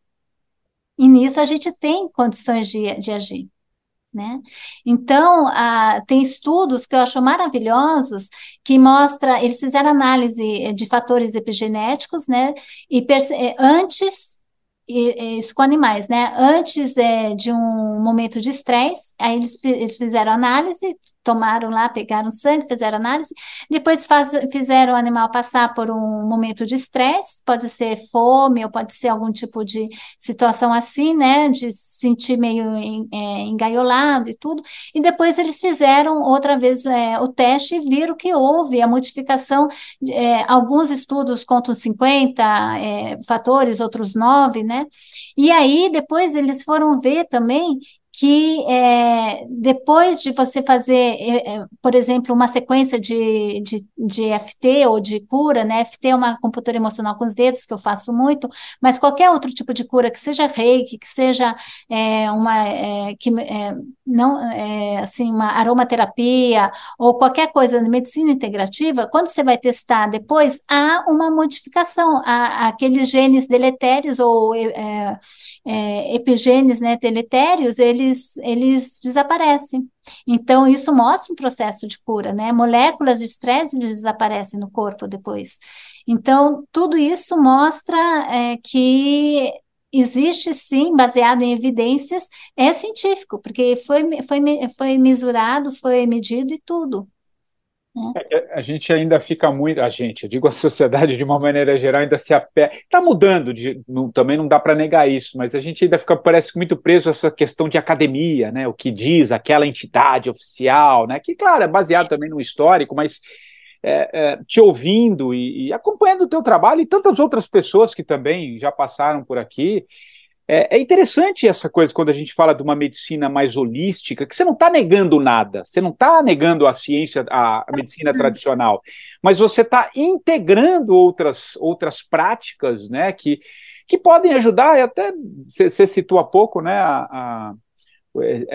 E nisso a gente tem condições de, de agir. Né? Então, tem estudos que eu acho maravilhosos que mostra, eles fizeram análise de fatores epigenéticos, né? E antes isso com animais, né? Antes é, de um momento de estresse, aí eles, eles fizeram análise, tomaram lá, pegaram sangue, fizeram análise, depois faz, fizeram o animal passar por um momento de estresse, pode ser fome ou pode ser algum tipo de situação assim, né? De se sentir meio é, engaiolado e tudo, e depois eles fizeram outra vez é, o teste e viram que houve a modificação, é, alguns estudos contam 50 é, fatores, outros 9, né? E aí, depois, eles foram ver também que é, depois de você fazer, é, é por exemplo, uma sequência de, de, de, FT ou de cura, né? FT é uma acupuntura emocional com os dedos, que eu faço muito, mas qualquer outro tipo de cura, que seja reiki, que seja é, uma, é, que, é, não, assim, uma aromaterapia ou qualquer coisa de medicina integrativa, quando você vai testar depois, há uma modificação, há, há aqueles genes deletérios ou epigenes né, deletérios, eles eles, eles desaparecem. Então, isso mostra um processo de cura, né? Moléculas de estresse desaparecem no corpo depois. Então, tudo isso mostra é, que existe sim, baseado em evidências, é científico, porque foi, foi, foi mesurado, foi medido e tudo. Né? É, é, a gente ainda fica muito, a gente, eu digo a sociedade de uma maneira geral, ainda se apega. Está mudando, de, não, também não dá para negar isso, mas a gente ainda fica, parece muito preso a essa questão de academia, né? O que diz aquela entidade oficial, né? Que, claro, é baseado também no histórico, mas é, é, te ouvindo e, e acompanhando o teu trabalho e tantas outras pessoas que também já passaram por aqui. É, é, interessante essa coisa quando a gente fala de uma medicina mais holística, que você não está negando nada, você não está negando a ciência, a, a medicina tradicional, mas você está integrando outras, outras práticas né, que, que podem ajudar, e até você citou há pouco né, a, a,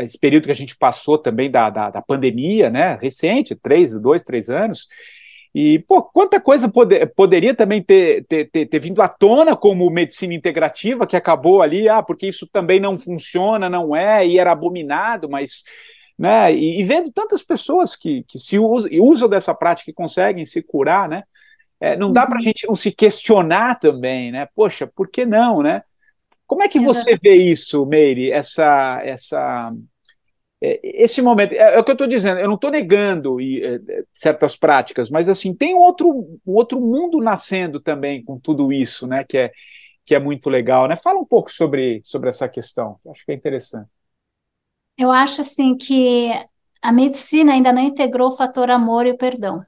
esse período que a gente passou também da, da, da pandemia, né, recente, três, dois, três anos, e, pô, quanta coisa poderia também ter, ter, ter, ter, vindo à tona como medicina integrativa, que acabou ali, ah, porque isso também não funciona, não é, e era abominado, mas né? E, e vendo tantas pessoas que, que se usam, usam dessa prática e conseguem se curar, né? É, não dá para a uhum. gente não se questionar também, né? Poxa, por que não, né? Como é que você vê isso, Meire? Essa, essa, esse momento. É, é o que eu estou dizendo. Eu não estou negando e, é, certas práticas, mas assim tem um outro, um outro mundo nascendo também com tudo isso, né? Que é que é muito legal, né? Fala um pouco sobre sobre essa questão. Acho que é interessante. Eu acho assim que a medicina ainda não integrou o fator amor e o perdão.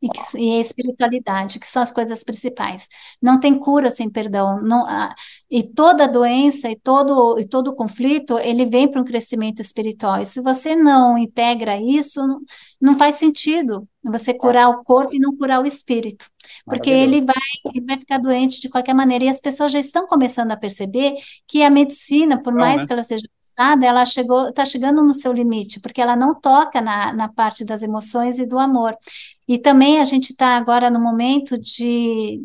E, que, e, a espiritualidade, que são as coisas principais. Não tem cura sem perdão. Não, ah, e toda doença e todo, e todo conflito, ele vem para um crescimento espiritual. E se você não integra isso, não, não faz sentido você curar o corpo e não curar o espírito. Porque ele vai, ele vai ficar doente de qualquer maneira. E as pessoas já estão começando a perceber que a medicina, por não, mais né? que ela seja ela chegou, está chegando no seu limite, porque ela não toca na, na parte das emoções e do amor. E também a gente está agora no momento de,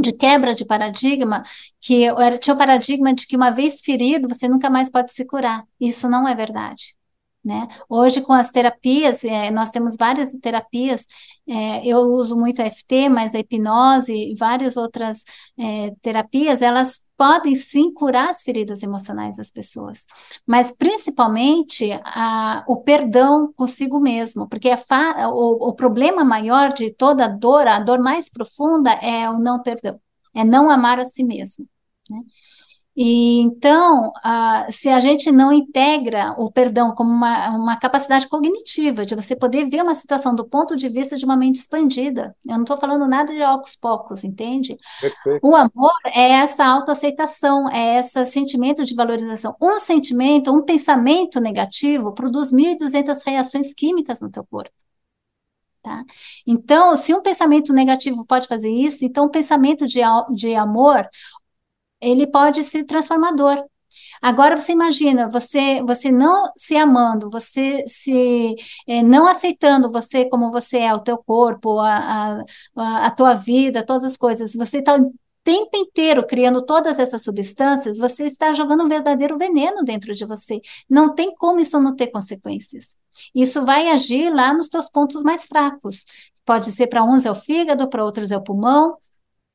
de quebra de paradigma, que era, tinha o paradigma de que uma vez ferido, você nunca mais pode se curar. Isso não é verdade. Né? Hoje, com as terapias, é, nós temos várias terapias, é, eu uso muito a FT, mas a hipnose e várias outras é, terapias, elas podem sim curar as feridas emocionais das pessoas, mas principalmente a, o perdão consigo mesmo, porque o, o problema maior de toda dor, a dor mais profunda é o não perdão, é não amar a si mesmo. Né? E então, se a gente não integra o perdão como uma, uma capacidade cognitiva, de você poder ver uma situação do ponto de vista de uma mente expandida, eu não estou falando nada de ocos pocos, entende? Perfeito. O amor é essa autoaceitação, é esse sentimento de valorização. Um sentimento, um pensamento negativo produz 1.200 reações químicas no teu corpo. Tá? Então, se um pensamento negativo pode fazer isso, então o pensamento de, de amor ele pode ser transformador. Agora você imagina, você você não se amando, você se é, não aceitando você como você é, o teu corpo, a, a, a tua vida, todas as coisas, você está o tempo inteiro criando todas essas substâncias, você está jogando um verdadeiro veneno dentro de você. Não tem como isso não ter consequências. Isso vai agir lá nos teus pontos mais fracos. Pode ser para uns é o fígado, para outros é o pulmão,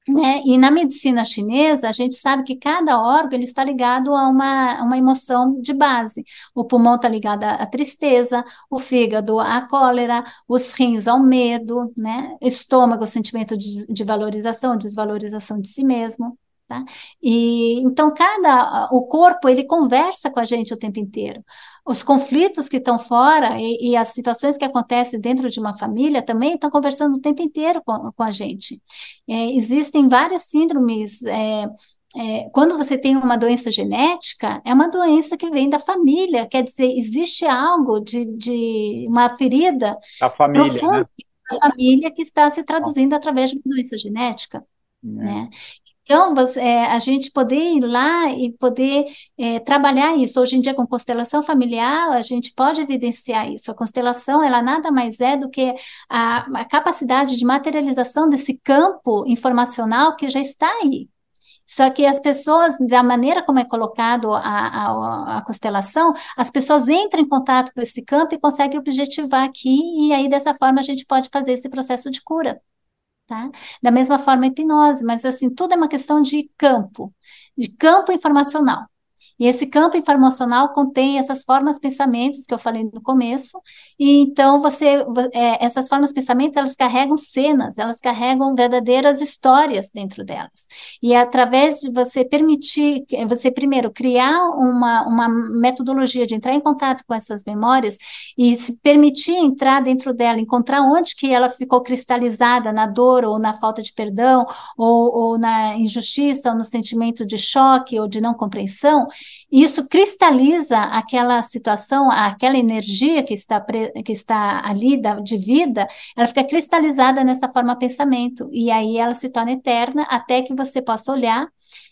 né? E na medicina chinesa, a gente sabe que cada órgão ele está ligado a uma, uma emoção de base. O pulmão está ligado à tristeza, o fígado à cólera, os rins ao medo, né? estômago, sentimento de, de valorização, desvalorização de si mesmo. Tá? E então cada o corpo ele conversa com a gente o tempo inteiro. Os conflitos que estão fora e, e as situações que acontecem dentro de uma família também estão conversando o tempo inteiro com, com a gente. É, existem várias síndromes. É, é, quando você tem uma doença genética, é uma doença que vem da família, quer dizer, existe algo de, de uma ferida da família, profunda né? da família que está se traduzindo através de uma doença genética. É. Né? Então, você, é, a gente poder ir lá e poder é, trabalhar isso. Hoje em dia, com constelação familiar, a gente pode evidenciar isso. A constelação, ela nada mais é do que a, a capacidade de materialização desse campo informacional que já está aí. Só que as pessoas, da maneira como é colocado a, a, a, constelação, as pessoas entram em contato com esse campo e conseguem objetivar aqui, e aí dessa forma a gente pode fazer esse processo de cura. Tá? Da mesma forma, a hipnose, mas assim, tudo é uma questão de campo, de campo informacional. E esse campo informacional contém essas formas pensamentos que eu falei no começo, e então você, é, essas formas pensamento, elas carregam cenas, elas carregam verdadeiras histórias dentro delas. E é através de você permitir, você primeiro criar uma, uma metodologia de entrar em contato com essas memórias e se permitir entrar dentro dela, encontrar onde que ela ficou cristalizada na dor ou na falta de perdão, ou, ou na injustiça, ou no sentimento de choque ou de não compreensão, isso cristaliza aquela situação, aquela energia que está, que está ali da, de vida, ela fica cristalizada nessa forma pensamento, e aí ela se torna eterna até que você possa olhar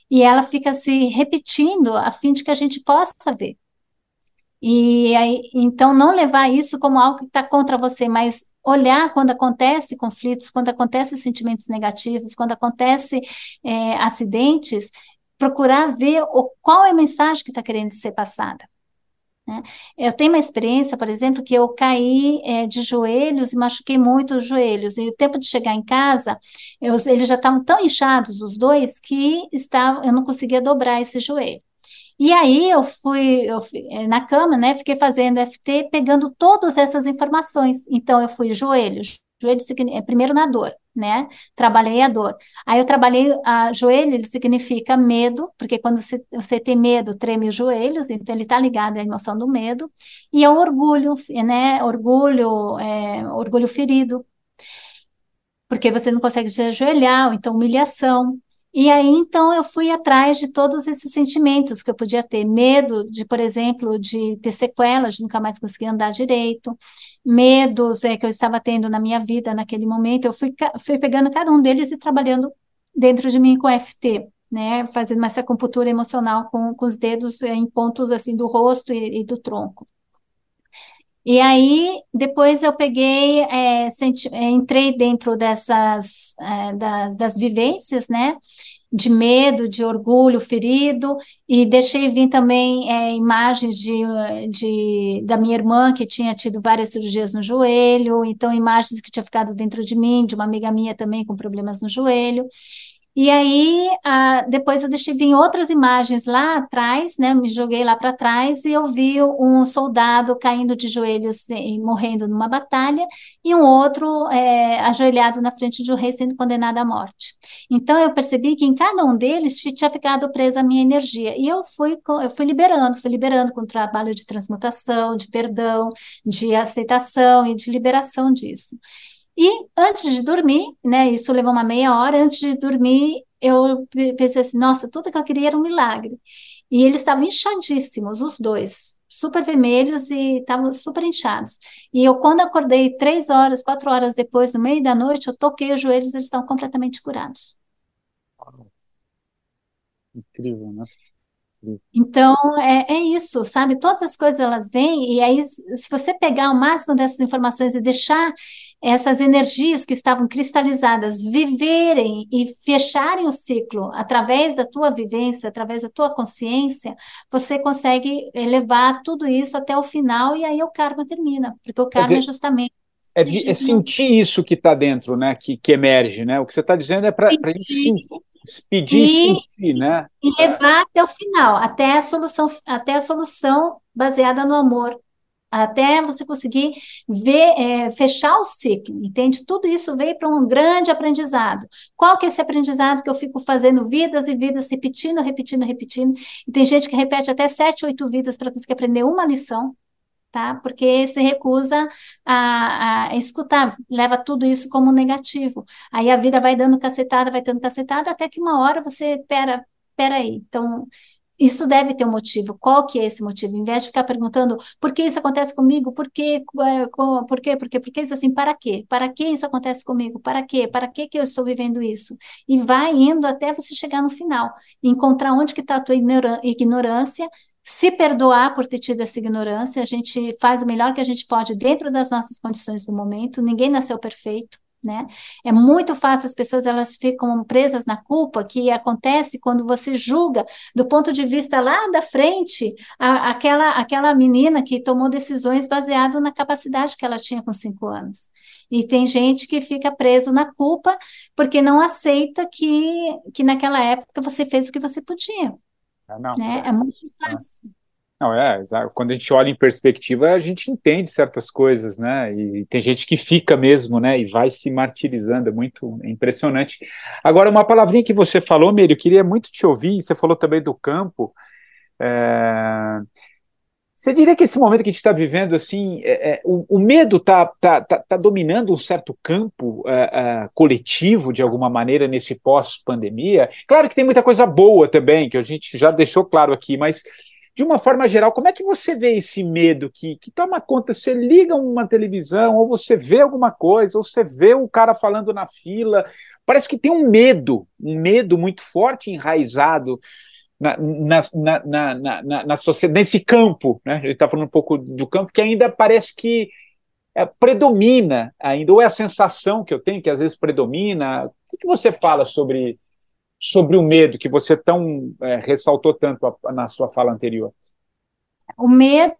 e ela fica se repetindo a fim de que a gente possa ver. E aí, então, não levar isso como algo que está contra você, mas olhar quando acontece conflitos, quando acontecem sentimentos negativos, quando acontece é, acidentes, procurar ver o, qual é a mensagem que está querendo ser passada. Né? Eu tenho uma experiência, por exemplo, que eu caí é, de joelhos e machuquei muito os joelhos. E o tempo de chegar em casa, eu, eles já estavam tão inchados, os dois, que estava, eu não conseguia dobrar esse joelho. E aí eu fui, eu fui é, na cama, né? Fiquei fazendo FT, pegando todas essas informações. Então eu fui joelhos, joelho é primeiro na dor, né? Trabalhei a dor. Aí eu trabalhei a joelho, ele significa medo, porque quando você, você tem medo, treme os joelhos, então ele está ligado à emoção do medo. E é o orgulho, né? Orgulho, é, orgulho ferido, porque você não consegue se ajoelhar, ou então humilhação. E aí, então, eu fui atrás de todos esses sentimentos que eu podia ter. Medo de, por exemplo, de ter sequelas, de nunca mais conseguir andar direito. Medos é, que eu estava tendo na minha vida naquele momento. Eu fui, fui pegando cada um deles e trabalhando dentro de mim com FT, né? Fazendo essa acupuntura emocional com, com os dedos é, em pontos, assim, do rosto e, e do tronco. E aí, depois eu peguei, é, senti, é, entrei dentro dessas, é, das, das vivências, né? De medo, de orgulho ferido, e deixei vir também é, imagens de, de, da minha irmã, que tinha tido várias cirurgias no joelho, então imagens que tinha ficado dentro de mim, de uma amiga minha também com problemas no joelho. E aí, ah, depois eu deixei vir outras imagens lá atrás, né? Me joguei lá para trás e eu vi um soldado caindo de joelhos e morrendo numa batalha, e um outro é, ajoelhado na frente de um rei sendo condenado à morte. Então eu percebi que em cada um deles tinha ficado presa a minha energia. E eu fui, eu fui liberando, fui liberando com o trabalho de transmutação, de perdão, de aceitação e de liberação disso. E antes de dormir, né, isso levou uma meia hora, antes de dormir, eu pensei assim, nossa, tudo que eu queria era um milagre. E eles estavam inchadíssimos, os dois, super vermelhos e estavam super inchados. E eu, quando acordei três horas, quatro horas depois, no meio da noite, eu toquei os joelhos, eles estavam completamente curados. Incrível, né? Então, é, é isso, sabe? Todas as coisas elas vêm, e aí, se você pegar o máximo dessas informações e deixar essas energias que estavam cristalizadas viverem e fecharem o ciclo através da tua vivência, através da tua consciência, você consegue elevar tudo isso até o final, e aí o karma termina, porque o karma dizer, é justamente. É, é sentir isso que está dentro, né? Que, que emerge, né? O que você está dizendo é para a gente pedir e, sentir, né? E levar até o final, até a solução, até a solução baseada no amor, até você conseguir ver, é, fechar o ciclo, entende? Tudo isso veio para um grande aprendizado. Qual que é esse aprendizado que eu fico fazendo vidas e vidas, repetindo, repetindo, repetindo? E tem gente que repete até sete, oito vidas para conseguir aprender uma lição, tá? Porque se recusa a, a, escutar, leva tudo isso como negativo. Aí a vida vai dando cacetada, vai dando cacetada, até que uma hora você, pera, pera aí, então isso deve ter um motivo. Qual que é esse motivo? Em vez de ficar perguntando por que isso acontece comigo, por quê, é, por quê, por quê, por quê, isso assim, para quê? Para que isso acontece comigo? Para quê? Para que que eu estou vivendo isso? E vai indo até você chegar no final, encontrar onde que está a tua ignorância, se perdoar por ter tido essa ignorância, a gente faz o melhor que a gente pode dentro das nossas condições do momento, ninguém nasceu perfeito, né? É muito fácil, as pessoas elas ficam presas na culpa, que acontece quando você julga do ponto de vista lá da frente a, aquela, aquela menina que tomou decisões baseado na capacidade que ela tinha com cinco anos. E tem gente que fica preso na culpa porque não aceita que, que naquela época você fez o que você podia. Não, né? é, é muito fácil. Não, é, quando a gente olha em perspectiva, a gente entende certas coisas, né? E tem gente que fica mesmo, né? E vai se martirizando, é muito impressionante. Agora, uma palavrinha que você falou, Meire, eu queria muito te ouvir, você falou também do campo. É... Você diria que esse momento que a gente está vivendo, assim, é, é, o, o, medo está tá, tá, tá, dominando um certo campo é, é, coletivo, de alguma maneira, nesse pós-pandemia? Claro que tem muita coisa boa também, que a gente já deixou claro aqui, mas de uma forma geral, como é que você vê esse medo que, que toma conta? Você liga uma televisão, ou você vê alguma coisa, ou você vê o cara falando na fila. Parece que tem um medo, um medo muito forte, enraizado na, na, na, na, na sociedade, nesse campo. Né? Ele está falando um pouco do campo, que ainda parece que é, predomina ainda, ou é a sensação que eu tenho que às vezes predomina. O que você fala sobre sobre o medo que você tão é, ressaltou tanto a, na sua fala anterior? O medo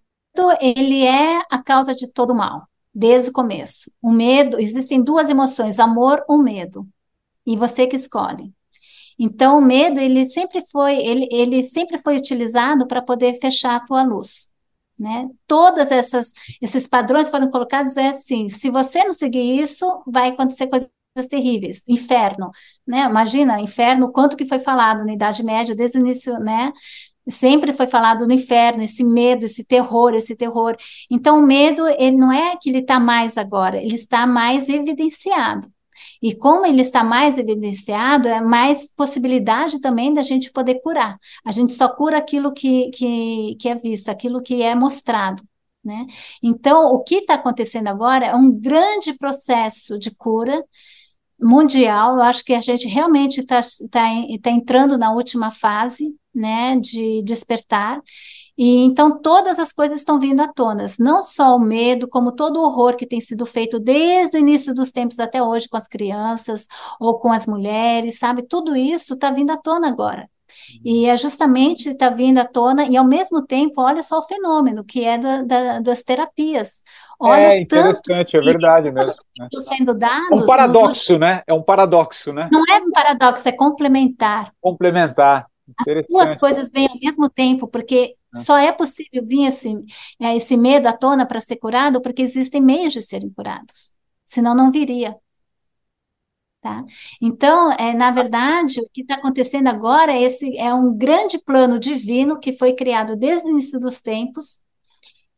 ele é a causa de todo mal, desde o começo. O medo, existem duas emoções, amor ou medo, e você que escolhe. Então, o medo, ele sempre foi, ele, ele sempre foi utilizado para poder fechar a tua luz. Né? Todas essas esses padrões foram colocados é assim, se você não seguir isso, vai acontecer coisas terríveis, inferno, né? Imagina, inferno, quanto que foi falado na Idade Média desde o início, né? Sempre foi falado no inferno, esse medo, esse terror, esse terror. Então, o medo, ele não é que ele está mais agora, ele está mais evidenciado. E como ele está mais evidenciado, é mais possibilidade também da gente poder curar. A gente só cura aquilo que, que, que é visto, aquilo que é mostrado. Né? Então, o que está acontecendo agora é um grande processo de cura mundial. Eu acho que a gente realmente está tá, tá entrando na última fase né, de despertar. E então todas as coisas estão vindo à tona, não só o medo, como todo o horror que tem sido feito desde o início dos tempos até hoje com as crianças ou com as mulheres, sabe? Tudo isso está vindo à tona agora. E é justamente está vindo à tona, e ao mesmo tempo, olha só o fenômeno que é da, da, das terapias. Olha é interessante, é verdade mesmo. Né? Sendo dados, é um paradoxo, né? É um paradoxo, né? Não é um paradoxo, é complementar. Complementar. As duas coisas vêm ao mesmo tempo, porque é. só é possível vir esse, é, esse medo à tona para ser curado porque existem meios de serem curados. Senão não viria. Tá? Então, é, na verdade, o que está acontecendo agora é, esse, é um grande plano divino que foi criado desde o início dos tempos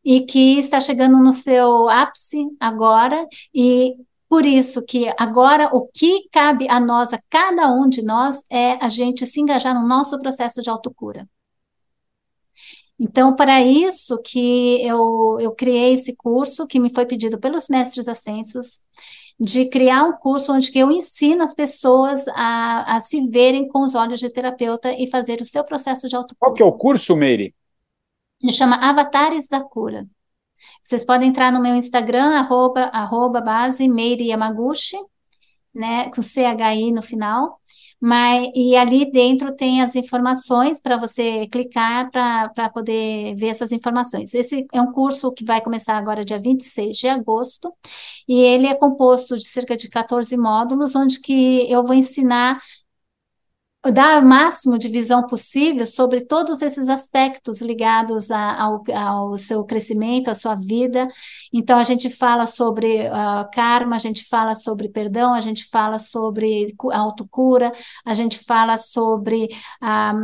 e que está chegando no seu ápice agora, e por isso que agora o que cabe a nós, a cada um de nós, é a gente se engajar no nosso processo de autocura. Então, para isso que eu, eu criei esse curso, que me foi pedido pelos mestres ascensos, de criar um curso onde eu ensino as pessoas a, a se verem com os olhos de terapeuta e fazer o seu processo de autocura. Qual que é o curso, Meire? Ele chama Avatares da Cura. Vocês podem entrar no meu Instagram, arroba, arroba base Meire Yamaguchi, né, com CHI no final. Mas, e ali dentro tem as informações para você clicar para poder ver essas informações. Esse é um curso que vai começar agora dia 26 de agosto, e ele é composto de cerca de 14 módulos, onde que eu vou ensinar dar o máximo de visão possível sobre todos esses aspectos ligados a, ao, ao, seu crescimento, à sua vida. Então, a gente fala sobre uh, karma, a gente fala sobre perdão, a gente fala sobre autocura, a gente fala sobre um, ah,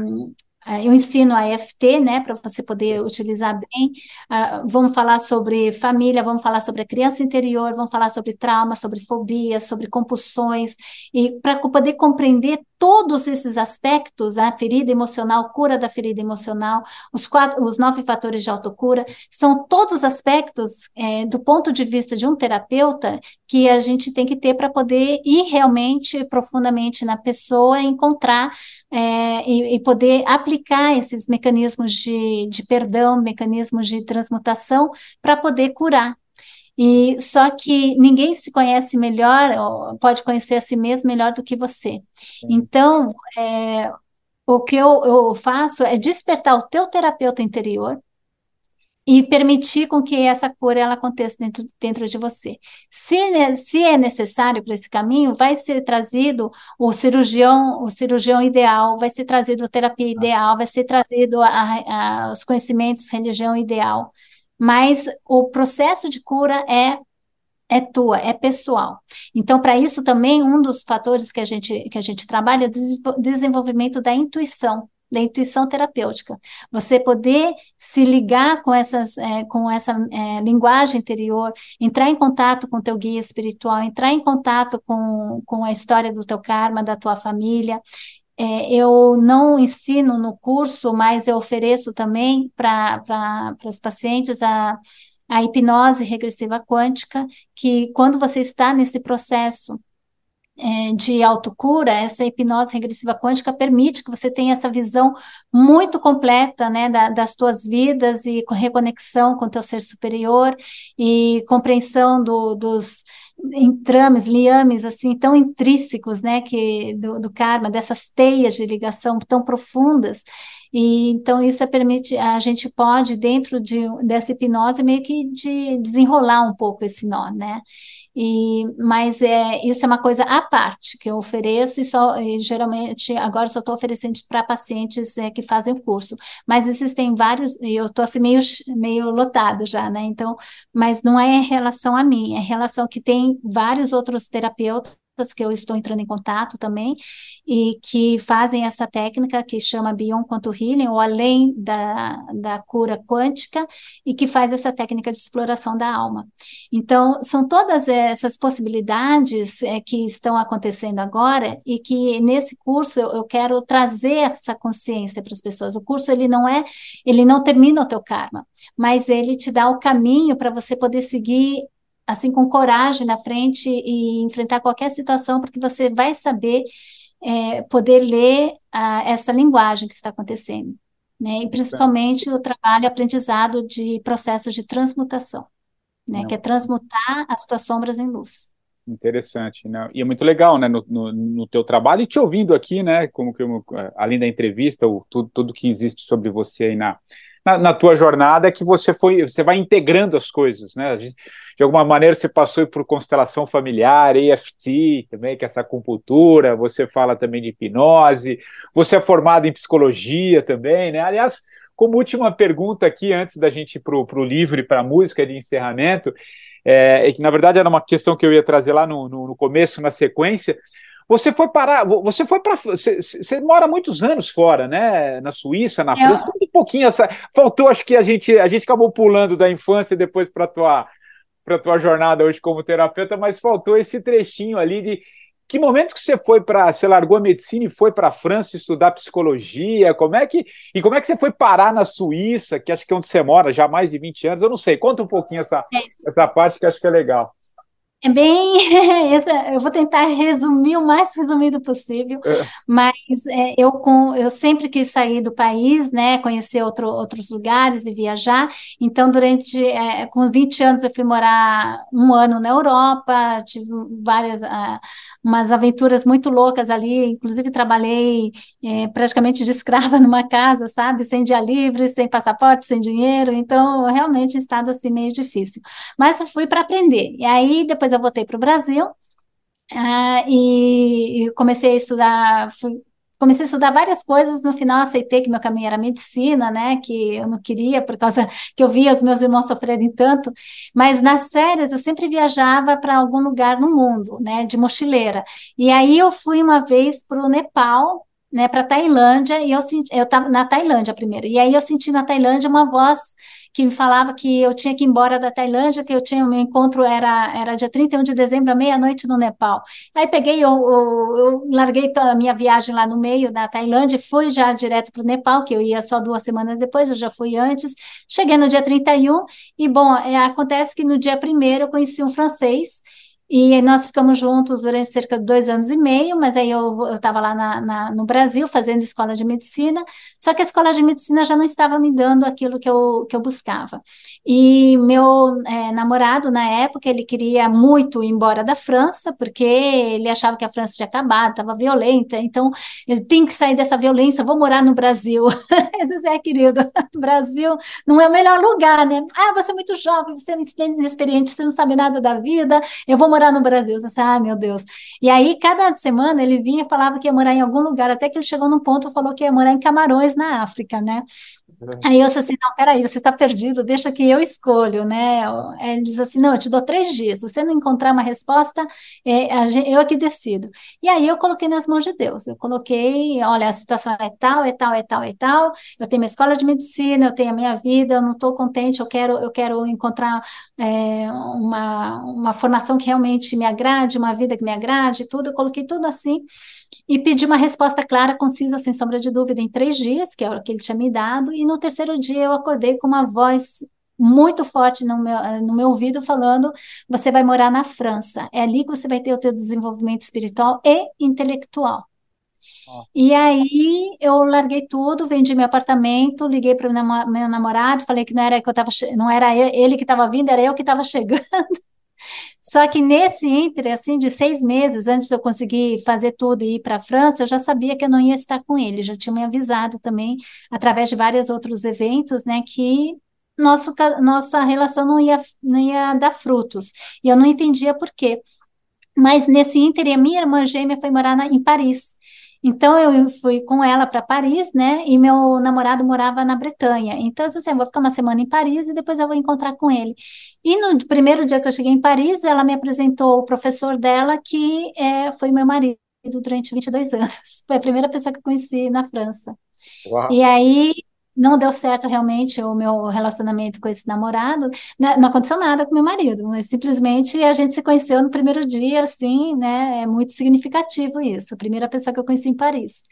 é, eu ensino a EFT, né, para você poder utilizar bem. Uh, vamos falar sobre família, vamos falar sobre a criança interior, vamos falar sobre trauma, sobre fobia, sobre compulsões, e para poder compreender todos esses aspectos, a ferida emocional, cura da ferida emocional, os, quatro, os nove fatores de autocura, são todos aspectos é, do ponto de vista de um terapeuta que a gente tem que ter para poder ir realmente profundamente na pessoa, encontrar é, e, e, poder aplicar esses mecanismos de, de perdão, mecanismos de transmutação para poder curar. E só que ninguém se conhece melhor, pode conhecer a si mesmo melhor do que você. Então, é, o que eu, eu faço é despertar o teu terapeuta interior e permitir com que essa cura ela aconteça dentro, dentro de você. Se, se é necessário para esse caminho, vai ser trazido o cirurgião, o cirurgião ideal, vai ser trazido a terapia ideal, vai ser trazido a, a, os conhecimentos, religião ideal. Mas o processo de cura é é tua, é pessoal. Então, para isso também um dos fatores que a gente que a gente trabalha é o desenvolvimento da intuição da intuição terapêutica. Você poder se ligar com, essas, é, com essa é, linguagem interior, entrar em contato com teu guia espiritual, entrar em contato com, com a história do teu karma, da tua família. É, eu não ensino no curso, mas eu ofereço também para os pacientes a, a hipnose regressiva quântica, que quando você está nesse processo de autocura, essa hipnose regressiva quântica permite que você tenha essa visão muito completa, né, da, das tuas vidas e com reconexão com o teu ser superior e compreensão do, dos entrames, liames, assim, tão intrínsecos, né, que, do, do karma, dessas teias de ligação tão profundas, E então isso é permite, a gente pode dentro de, dessa hipnose meio que de desenrolar um pouco esse nó, né? E, mas é, isso é uma coisa à parte que eu ofereço e, só, e geralmente agora só estou oferecendo para pacientes é, que fazem o curso. Mas existem vários, e eu estou assim meio, meio lotado já, né? Então, mas não é em relação a mim, é em relação que tem vários outros terapeutas que eu estou entrando em contato também, e que fazem essa técnica que chama Beyond Quantum Healing, ou além da, da cura quântica, e que faz essa técnica de exploração da alma. Então, são todas essas possibilidades é, que estão acontecendo agora, e que nesse curso eu, eu quero trazer essa consciência para as pessoas. O curso, ele não é, ele não termina o teu karma, mas ele te dá o caminho para você poder seguir assim com coragem na frente e enfrentar qualquer situação, porque você vai saber é, poder ler a, essa linguagem que está acontecendo, né? E principalmente o trabalho aprendizado de processos de transmutação, né? Não. Que é transmutar as tuas sombras em luz. Interessante, né? E é muito legal, né, no, no, no teu trabalho e te ouvindo aqui, né, como que além da entrevista, o, tudo, tudo que existe sobre você aí na, na, na, tua jornada que você foi, você vai integrando as coisas, né? De alguma maneira você passou por constelação familiar, EFT também, que é essa acupuntura, você fala também de hipnose, você é formado em psicologia também, né? Aliás, como última pergunta aqui, antes da gente ir para o livro e para a música de encerramento, é, é, que na verdade era uma questão que eu ia trazer lá no, no, no começo, na sequência, você foi parar, você foi para. Você, você, mora muitos anos fora, né? Na Suíça, na é. França. Conta um pouquinho essa. Faltou, acho que a gente, a gente acabou pulando da infância depois para tua para tua jornada hoje como terapeuta, mas faltou esse trechinho ali de que momento que você foi para, você largou a medicina e foi para a França estudar psicologia? Como é que e como é que você foi parar na Suíça, que acho que é onde você mora já há mais de 20 anos? Eu não sei. Conta um pouquinho essa, é essa parte que acho que é legal. É bem, eu vou tentar resumir o mais resumido possível, é. mas é, eu, com, eu sempre quis sair do país, né, conhecer outro, outros lugares e viajar, então durante, é, com 20 anos eu fui morar um ano na Europa, tive várias, uh, umas aventuras muito loucas ali, inclusive trabalhei é, praticamente de escrava numa casa, sabe, sem dia livre, sem passaporte, sem dinheiro, então realmente estado assim meio difícil, mas eu fui para aprender, e aí depois eu voltei para o Brasil uh, e, comecei a estudar, fui, comecei a estudar várias coisas, no final aceitei que meu caminho era medicina, né, que eu não queria por causa que eu via os meus irmãos sofrerem tanto, mas nas férias eu sempre viajava para algum lugar no mundo, né, de mochileira. E aí eu fui uma vez para o Nepal, né, para Tailândia, e eu senti, eu estava na Tailândia primeiro, e aí eu senti na Tailândia uma voz que me falava que eu tinha que ir embora da Tailândia, que eu tinha, meu encontro era, era dia 31 de dezembro, à meia-noite no Nepal. Aí peguei, eu, eu, eu larguei a minha viagem lá no meio da Tailândia, fui já direto para o Nepal, que eu ia só duas semanas depois, eu já fui antes, cheguei no dia 31, e bom, é, acontece que no dia primeiro eu conheci um francês, e nós ficamos juntos durante cerca de dois anos e meio, mas aí eu estava lá na, na, no Brasil fazendo escola de medicina, só que a escola de medicina já não estava me dando aquilo que eu, que eu buscava. E meu é, namorado, na época, ele queria muito ir embora da França, porque ele achava que a França tinha acabado, estava violenta, então ele tem que sair dessa violência, vou morar no Brasil. eu disse, é, querido, Brasil não é o melhor lugar, né? Ah, você é muito jovem, você é inexperiente, você não sabe nada da vida, eu vou morar no Brasil. Você disse, ah, meu Deus. E aí, cada semana, ele vinha e falava que ia morar em algum lugar, até que ele chegou num ponto e falou que ia morar em Camarões, na África, né? Aí eu disse assim, não, peraí, você está perdido, deixa que eu escolho, né? Ele diz assim, não, eu te dou três dias, se você não encontrar uma resposta, é, eu aqui decido. E aí eu coloquei nas mãos de Deus, eu coloquei, olha, a situação é tal, é tal, é tal, é tal, eu tenho minha escola de medicina, eu tenho a minha vida, eu não estou contente, eu quero, eu quero encontrar é, uma, uma formação que realmente me agrade, uma vida que me agrade, tudo, eu coloquei tudo assim, e pedi uma resposta clara, concisa, sem sombra de dúvida, em três dias, que é o que ele tinha me dado, e no terceiro dia eu acordei com uma voz muito forte no meu, no meu ouvido falando: você vai morar na França, é ali que você vai ter o teu desenvolvimento espiritual e intelectual. E aí eu larguei tudo, vendi meu apartamento, liguei para o meu namorado, falei que não era que eu tava, não era ele que estava vindo, era eu que estava chegando. Só que nesse entre, assim, de seis meses, antes de eu conseguir fazer tudo e ir para a França, eu já sabia que eu não ia estar com ele, já tinha me avisado também, através de vários outros eventos, né, que nosso, nossa relação não ia, não ia dar frutos. E eu não entendia por quê. Mas nesse ínter, a minha irmã gêmea foi morar na, em Paris. Então eu fui com ela para Paris, né? E meu namorado morava na Bretanha. Então eu disse assim, eu vou ficar uma semana em Paris e depois eu vou encontrar com ele. E no primeiro dia que eu cheguei em Paris, ela me apresentou o professor dela, que é, foi meu marido durante 22 anos. Foi a primeira pessoa que eu conheci na França. Uau. E aí não deu certo realmente o meu relacionamento com esse namorado, né, não aconteceu nada com meu marido, mas simplesmente a gente se conheceu no primeiro dia, assim, né? É muito significativo isso, a primeira pessoa que eu conheci em Paris.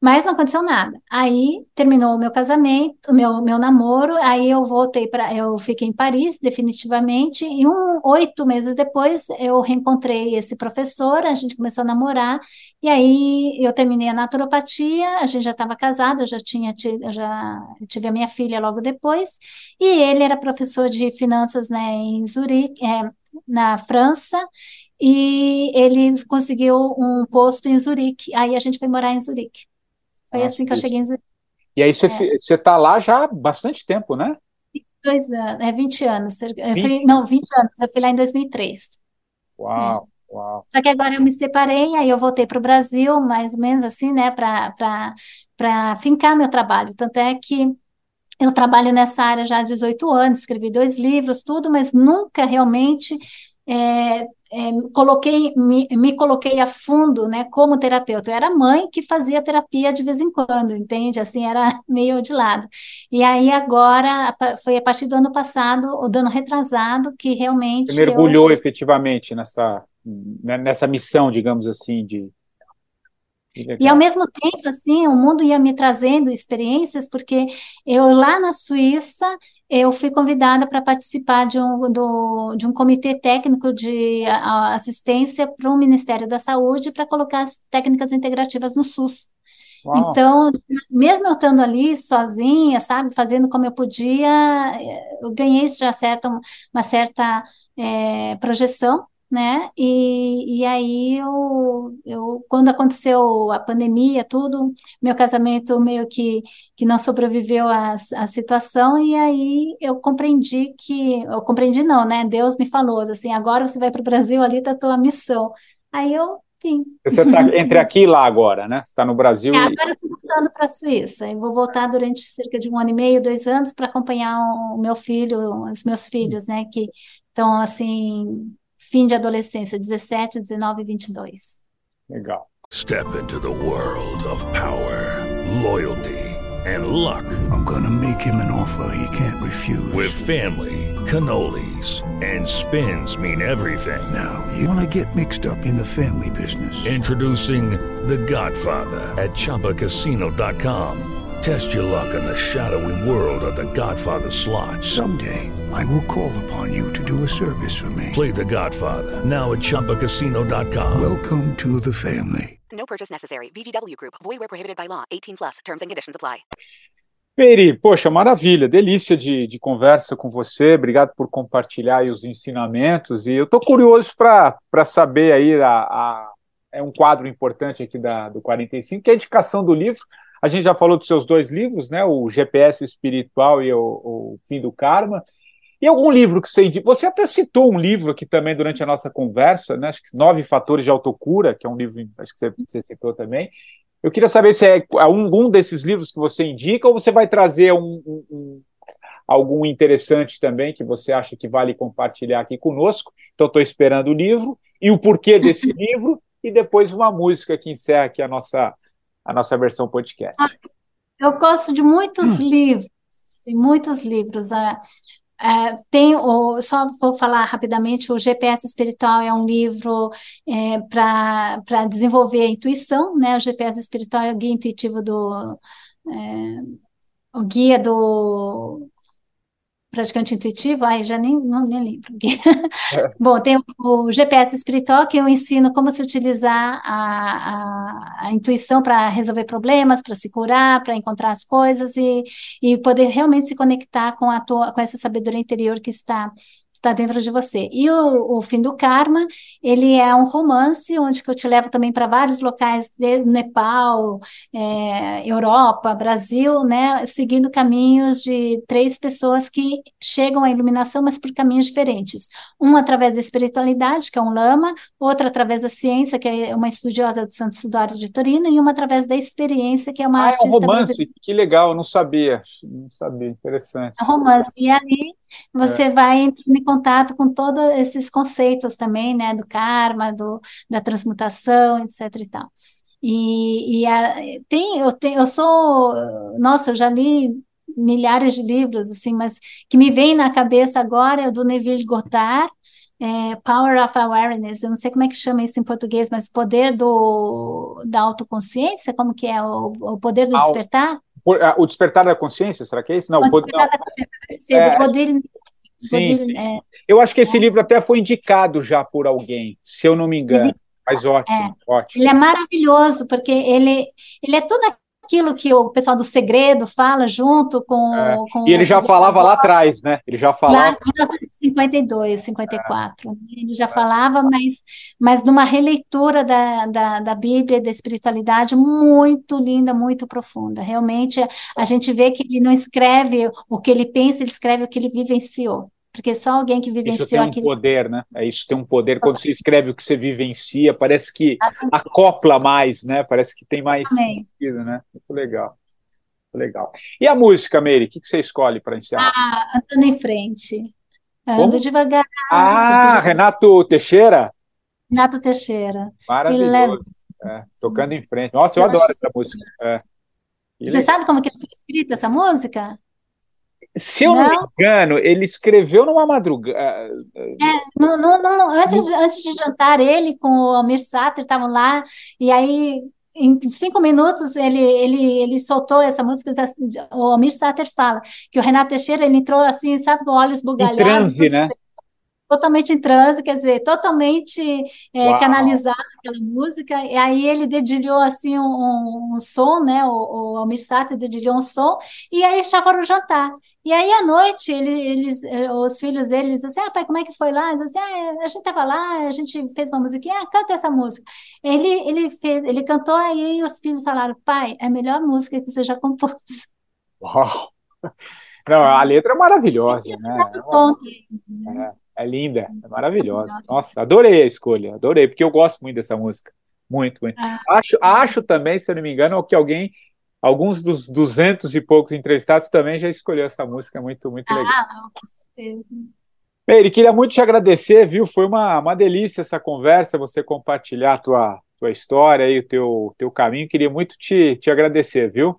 Mas não aconteceu nada. Aí terminou o meu casamento, o meu, meu namoro, aí eu voltei para. Eu fiquei em Paris, definitivamente, e um, oito meses depois eu reencontrei esse professor, a gente começou a namorar, e aí eu terminei a naturopatia, a gente já estava casado, eu já tinha tido, já tive a minha filha logo depois, e ele era professor de finanças né, em Zurique, é, na França, e ele conseguiu um posto em Zurique, aí a gente foi morar em Zurique. Foi Nossa, assim que eu cheguei em Zurique. E aí você é. está lá já há bastante tempo, né? 22 anos, é 20 anos. 20? Fui, não, 20 anos, eu fui lá em 2003. Uau, é. uau. Só que agora eu me separei, aí eu voltei para o Brasil, mais ou menos assim, né, para fincar meu trabalho. Tanto é que eu trabalho nessa área já há 18 anos, escrevi dois livros, tudo, mas nunca realmente é, é, coloquei, me, me, coloquei a fundo, né, como terapeuta. Eu era mãe que fazia terapia de vez em quando, entende? Assim, era meio de lado. E aí agora, foi a partir do ano passado, ou do ano retrasado, que realmente... Você mergulhou eu... efetivamente nessa, né, nessa missão, digamos assim, de... E ao mesmo tempo, assim, o mundo ia me trazendo experiências, porque eu lá na Suíça, eu fui convidada para participar de um, do, de um comitê técnico de assistência para o Ministério da Saúde para colocar as técnicas integrativas no SUS. Uau. Então, mesmo eu estando ali sozinha, sabe, fazendo como eu podia, eu ganhei já certa, uma certa é, projeção né? E, e aí eu, eu, quando aconteceu a pandemia, tudo, meu casamento meio que, que não sobreviveu à, à situação, e aí eu compreendi que, eu compreendi não, né? Deus me falou assim, agora você vai para o Brasil, ali está a tua missão. Aí eu Sim. Você está entre aqui e lá agora, né? Você está no Brasil. É, agora estou voltando para a Suíça. Eu vou voltar durante cerca de um ano e meio, dois anos, para acompanhar o meu filho, os meus filhos, né? Que estão assim fim de adolescência, 17, 19 e 22. Legal. Step into the world of power, loyalty and luck. I'm gonna make him an offer he can't refuse. With family, cannolis and spins mean everything. Now, you wanna get mixed up in the family business. Introducing The Godfather at chapacasino.com. Test your luck in the shadowy world of The Godfather slot. Someday I will call upon you to do a service for me. Play the Godfather, now at Chumpacasino.com. Welcome to the family. No purchase necessary. VGW Group. Void where prohibited by law. 18 plus. Terms and conditions apply. Peri, poxa, maravilha, delícia de, de conversa com você, obrigado por compartilhar os ensinamentos, e eu estou curioso para saber aí, a, a, é um quadro importante aqui da, do 45, que é a indicação do livro, a gente já falou dos seus dois livros, né, o GPS Espiritual e o, o Fim do Karma, e algum livro que você Você até citou um livro aqui também durante a nossa conversa, né? Acho que Nove Fatores de Autocura, que é um livro acho que você, você citou também. Eu queria saber se é algum desses livros que você indica ou você vai trazer um, um, um, algum interessante também que você acha que vale compartilhar aqui conosco. Então, estou esperando o livro e o porquê desse livro e depois uma música que encerra aqui a nossa, a nossa versão podcast. Eu gosto de muitos hum. livros, muitos livros. É, tem o, só vou falar rapidamente, o GPS Espiritual é um livro é, para desenvolver a intuição, né? O GPS Espiritual é o guia intuitivo do é, o guia do praticante intuitivo, ai, já nem, não, nem lembro. É. Bom, tem o, GPS espiritual, que eu ensino como se utilizar a, a, a intuição para resolver problemas, para se curar, para encontrar as coisas e, e poder realmente se conectar com, a tua, com essa sabedoria interior que está está dentro de você. E o, o Fim do Karma, ele é um romance onde que eu te levo também para vários locais, desde Nepal, é, Europa, Brasil, né, seguindo caminhos de três pessoas que chegam à iluminação, mas por caminhos diferentes. Um através da espiritualidade, que é um lama, outro através da ciência, que é uma estudiosa do Santo Sudório de Torino, e uma através da experiência, que é uma ah, artista é um romance, brasileira. que legal, não sabia, não sabia, interessante. É um romance, e ali você É. vai entrando em contato com todos esses conceitos também, né, do karma, do, da transmutação, etc e tal. E, e a- tem, eu tenho, eu sou, nossa, eu já li milhares de livros, assim, mas que me vem na cabeça agora é o do Neville Goddard, é, Power of Awareness, eu não sei como é que chama isso em português, mas poder do, da autoconsciência, como que é, o, o poder do despertar? O despertar da consciência, será que é esse? Não, O o poder- despertar da consciência, deve ser, É, do Godil, sim, Godil, sim. é, Eu acho que esse livro até foi indicado já por alguém, se eu não me engano. Mas ótimo, É. ótimo. Ele é maravilhoso, porque ele, ele é tudo aquilo que o pessoal do Segredo fala junto com, É. com E ele já falava lá atrás, né? Ele já lá falava. em 1952, 54. Ele já falava, mas, mas numa releitura da, da, da Bíblia da espiritualidade muito linda, muito profunda. Realmente, a gente vê que ele não escreve o que ele pensa, ele escreve o que ele vivenciou. Porque só alguém que Isso tem vivenciou um aquilo. poder, né? É isso tem um poder. Quando você escreve o que você vivencia, parece que acopla mais, né? Parece que tem mais Exatamente. sentido, né? Muito legal. Muito legal. E a música, Mary? O que você escolhe para encerrar? Ah, andando em frente. Ando Como? devagar. Ah, Renato Teixeira? Renato Teixeira. Maravilhoso. É, tocando em frente. Nossa, eu Eu adoro essa música. É. Você legal. sabe como que foi escrita essa música? Se eu não me Não? engano, ele escreveu numa madrugada. É, no, no, no- antes, de- antes de jantar, ele com o Almir Sater estavam lá, e aí, em cinco minutos, ele, ele, ele soltou essa música. O Almir Sater fala que o Renato Teixeira ele entrou assim, sabe, com olhos Em bugalhados, transe, tudo né? totalmente em transe, quer dizer, totalmente é, Uau. canalizado aquela música, e aí ele dedilhou assim um, um som, né, o, o Almir Sater dedilhou um som, e aí já foram jantar. E aí à noite, ele, eles, eh, os filhos dele dizem assim, ah, pai, como é que foi lá? Eles dizem assim, ah, a gente estava lá, a gente fez uma musiquinha, ah, canta essa música. Ele, ele, fez, ele cantou, aí os filhos falaram, pai, é a melhor música que você já compôs. Uau! Não, a letra é maravilhosa, né? Bom, É, é linda, é maravilhosa. Nossa, adorei a escolha, adorei, porque eu gosto muito dessa música. Muito, muito. Ah. Acho, acho também, se eu não me engano, que alguém, alguns dos duzentos e poucos entrevistados também já escolheu essa música, muito, muito legal. Ah, com certeza. Meire, queria muito te agradecer, viu? Foi uma, uma delícia essa conversa, você compartilhar a tua, tua história e o teu, teu caminho. Queria muito te, te agradecer, viu?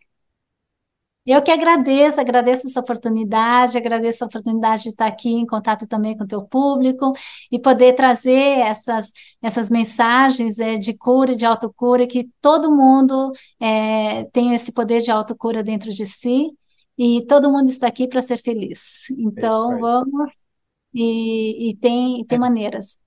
Eu que agradeço, agradeço essa oportunidade, agradeço a oportunidade de estar aqui em contato também com o teu público e poder trazer essas, essas mensagens eh, de cura e de autocura, que todo mundo eh, tem esse poder de autocura dentro de si e todo mundo está aqui para ser feliz. Então, aí. vamos e, e tem, tem maneiras.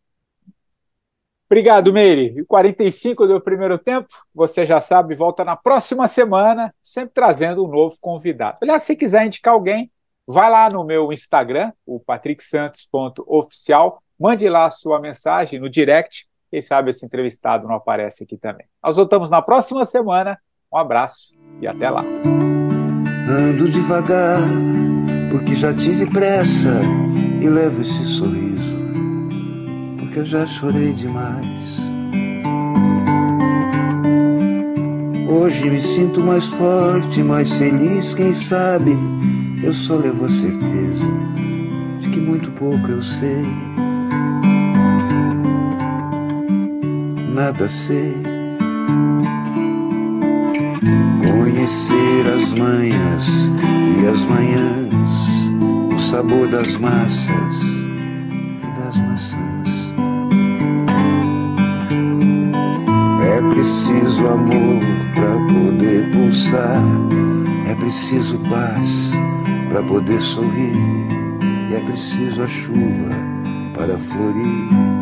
Obrigado, Meire. E 45 do primeiro tempo, você já sabe, volta na próxima semana, sempre trazendo um novo convidado. Aliás, se quiser indicar alguém, vai lá no meu Instagram, o patricksantos.oficial, mande lá a sua mensagem no direct, quem sabe esse entrevistado não aparece aqui também. Nós voltamos na próxima semana. Um abraço e até lá. Ando devagar, porque já tive pressa e levo esse sorriso, porque eu já chorei demais. Hoje me sinto mais forte, mais feliz, quem sabe eu só levo a certeza de que muito pouco eu sei. Nada sei. Conhecer as manhas e as manhãs, o sabor das massas É preciso amor para poder pulsar, é preciso paz para poder sorrir, e é preciso a chuva para florir.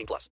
18 plus.